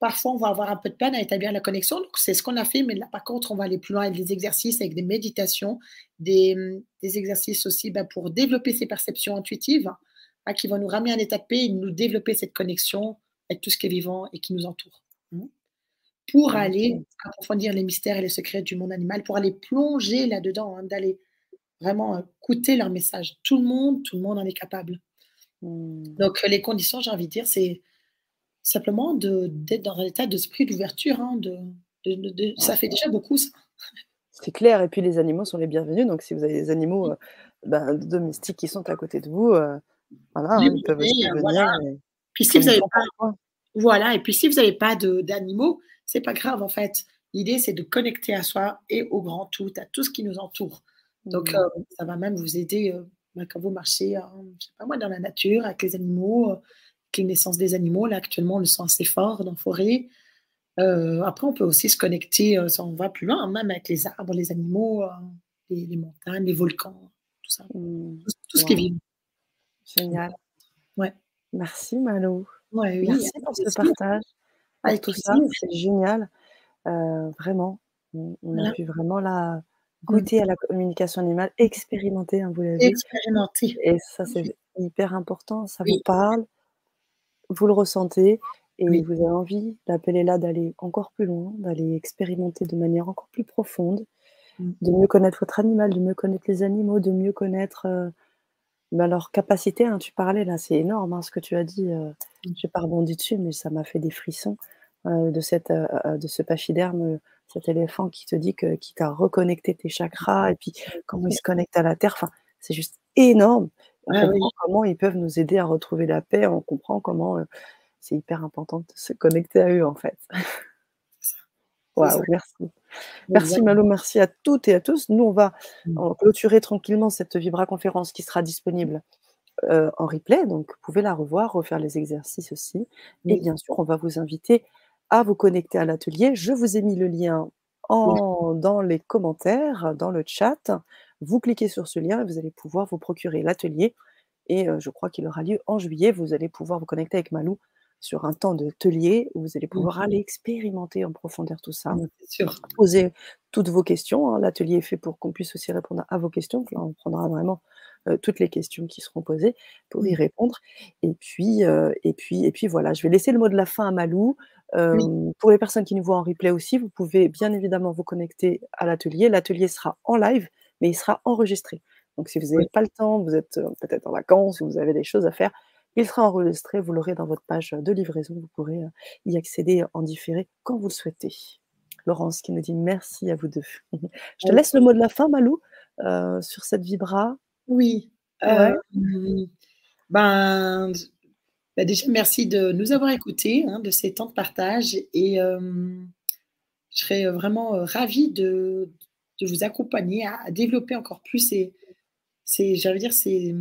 S2: parfois on va avoir un peu de peine à établir la connexion, donc c'est ce qu'on a fait, mais là, par contre, on va aller plus loin avec des exercices, avec des méditations, des, des exercices aussi, bah, pour développer ces perceptions intuitives, hein, qui vont nous ramener à un état de paix et nous développer cette connexion avec tout ce qui est vivant et qui nous entoure, mmh. Pour aller
S1: OK.
S2: approfondir les mystères et les secrets du monde animal, pour aller plonger là-dedans, hein, d'aller vraiment écouter leurs messages. Tout le monde tout le monde en est capable.
S1: Mmh.
S2: Donc les conditions, j'ai envie de dire, c'est simplement d'être dans un état d'esprit d'ouverture, hein, de de de de ça fait déjà beaucoup ça.
S1: C'est clair et puis les animaux sont les bienvenus, donc si vous avez des animaux, heu, ben, domestiques qui sont à côté de vous, heu, voilà, hein, ils peuvent aussi
S2: voilà.
S1: venir et
S2: Puis si vous avez pas voilà et puis si vous avez pas d'animaux, c'est pas grave en fait. L'idée, c'est de connecter à soi et au grand tout, à tout ce qui nous entoure. Donc
S1: Mmh.
S2: heu, ça va même vous aider, heu, bah, quand vous marchez, je sais pas moi, dans la nature avec les animaux, heu, avec les naissances des animaux. Là, actuellement, on le sent assez fort dans forêt. Heu, après on peut aussi se connecter, si on va plus loin, même avec les arbres, les animaux, les les montagnes, les volcans, tout ça.
S1: Mmh.
S2: Tout tout ce qui est vivant.
S1: Génial.
S2: Ouais.
S1: Merci Malou.
S2: Ouais, oui,
S1: Merci pour ce partage,
S2: Avec
S1: tout ça, c'est génial. Vraiment, on on a pu vraiment là,
S2: Mmh.
S1: Goûter à la communication animale,
S2: Mmh.
S1: expérimenter, hein, vous l'avez
S2: Expérimenter.
S1: et ça, c'est hyper important. Ça vous parle vous le ressentez et
S2: Oui.
S1: vous avez envie, l'appel est là, d'aller encore plus loin, d'aller expérimenter de manière encore plus profonde,
S2: Mmh.
S1: de mieux connaître votre animal, de mieux connaître les animaux, de mieux connaître, heu, bah, leurs capacités, hein. Tu parlais là, c'est énorme, hein, ce que tu as dit, heu,
S2: Mmh.
S1: j'ai pas rebondi dessus, mais ça m'a fait des frissons. heu, de cette, heu, de ce pachyderme, cet éléphant qui te dit que qui t'a reconnecté tes chakras et puis comment il se connecte à la terre, enfin, c'est juste énorme. On
S2: oui.
S1: comprend comment ils peuvent nous aider à retrouver la paix, on comprend comment, heu, c'est hyper important de se connecter à eux, en fait. Waouh, merci. Merci. Malou, merci à toutes et à tous. Nous, on va
S2: Mmh.
S1: clôturer tranquillement cette Vibra conférence qui sera disponible, heu, en replay, donc vous pouvez la revoir, refaire les exercices aussi et bien sûr, on va vous inviter à vous connecter à l'atelier. Je vous ai mis le lien en dans les commentaires, dans le chat. Vous cliquez sur ce lien et vous allez pouvoir vous procurer l'atelier et heu, je crois qu'il aura lieu en juillet. Vous allez pouvoir vous connecter avec Malou sur un temps d'atelier où vous allez
S2: Mmh.
S1: pouvoir aller expérimenter en profondeur tout ça.
S2: Mmh, sûr.
S1: Poser toutes vos questions, hein. L'atelier est fait pour qu'on puisse aussi répondre à vos questions. Là, on prendra vraiment, heu, toutes les questions qui seront posées pour y répondre et puis, heu et puis et puis voilà, je vais laisser le mot de la fin à Malou.
S2: Oui.
S1: Pour les personnes qui nous voient en replay aussi, vous pouvez bien évidemment vous connecter à l'atelier. L'atelier sera en live, mais il sera enregistré. Donc si vous avez
S2: Oui.
S1: pas le temps, vous êtes, peut-être en vacances ou vous avez des choses à faire, il sera enregistré, vous l'aurez dans votre page de livraison. Vous pourrez, y accéder en différé quand vous le souhaitez. Laurence qui nous dit: «Merci à vous 2». Je te laisse le mot de la fin Malou, sur cette Vibra.
S2: Oui,
S1: Ouais.
S2: ben, bah, déjà merci de nous avoir écoutés, hein, de ces temps de partage et hem, je serais, heu, vraiment, heu, ravie de de vous accompagner à à développer encore plus ces ces dire ces,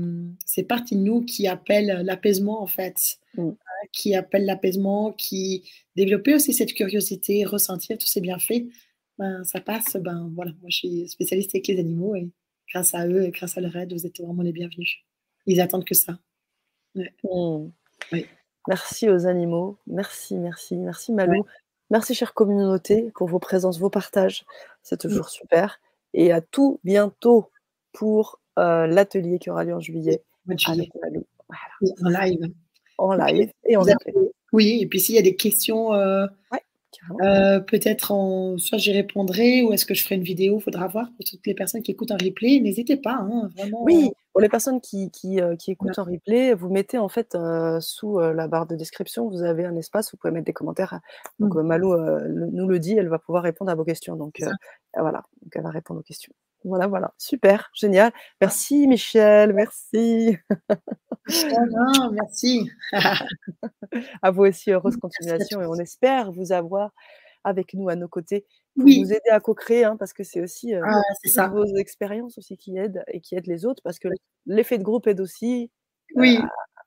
S2: ces parties de nous qui appellent l'apaisement, en fait,
S1: Mmh.
S2: hein, qui appellent l'apaisement, qui développer aussi cette curiosité, ressentir tous ces bienfaits, ben, ça passe, ben, voilà, moi je suis spécialiste avec les animaux et grâce à eux et grâce à leur aide, vous êtes vraiment les bienvenus. Ils attendent que ça. Ouais.
S1: Mmh.
S2: Oui.
S1: Merci aux animaux. Merci, merci, merci. Malou. Merci chère communauté pour vos présences, vos partages. C'est
S2: Mmh.
S1: toujours super et à tout bientôt pour, heu, l'atelier qui aura lieu en juillet. Malou. Voilà.
S2: En live.
S1: En live et en
S2: avez oui et puis s'il y a des questions,
S1: Ouais,
S2: heu, peut-être en soit j'y répondrai ou est-ce que je ferai une vidéo? Faudra voir pour toutes les personnes qui écoutent en replay, n'hésitez pas, hein,
S1: Oui,
S2: vraiment.
S1: pour les personnes qui qui, heu, qui écoutent en replay, vous mettez en fait, sous, la barre de description, vous avez un espace, vous pouvez mettre des commentaires. Donc,
S2: Mmh.
S1: Malou, le nous le dit, elle va pouvoir répondre à vos questions. Donc, voilà, donc elle va répondre aux questions. Voilà, voilà, super, génial. Merci Michel, merci.
S2: Hein, merci.
S1: À vous aussi, heureuse continuation et on espère vous avoir avec nous, à nos côtés, pour nous
S2: Oui.
S1: aider à co-créer, hein, parce que c'est aussi, heu,
S2: Ah, c'est ça.
S1: vos expériences aussi qui aident et qui aident les autres parce que l'effet de groupe aide aussi, heu, à
S2: Oui.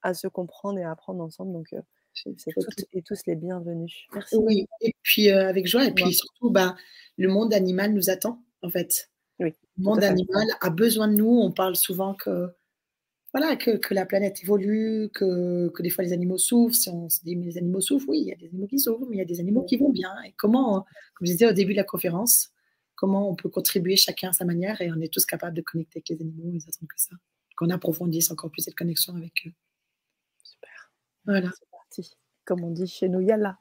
S1: à se comprendre et à apprendre ensemble. Donc, vous êtes toutes et tous les bienvenus. Merci.
S2: Oui et puis, avec joie et puis surtout, ben, le monde animal nous attend, en fait.
S1: Oui,
S2: Le monde animal a besoin de nous. On parle souvent que, voilà, que que la planète évolue, que que des fois les animaux souffrent. Si on se dit: «Mais les animaux souffrent», oui, il y a des animaux qui souffrent, mais il y a des animaux qui vont bien et comment, comme je disais au début de la conférence, comment on peut contribuer chacun à sa manière et on est tous capables de connecter avec les animaux, ils attendent que ça. Qu'on approfondisse encore plus cette connexion avec eux.
S1: Super.
S2: Voilà.
S1: C'est parti. Comme on dit chez nous. Yallah.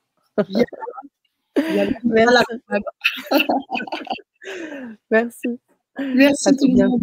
S2: Yallah,
S1: Merci.
S2: yallah.
S1: Merci. À tout
S2: le monde.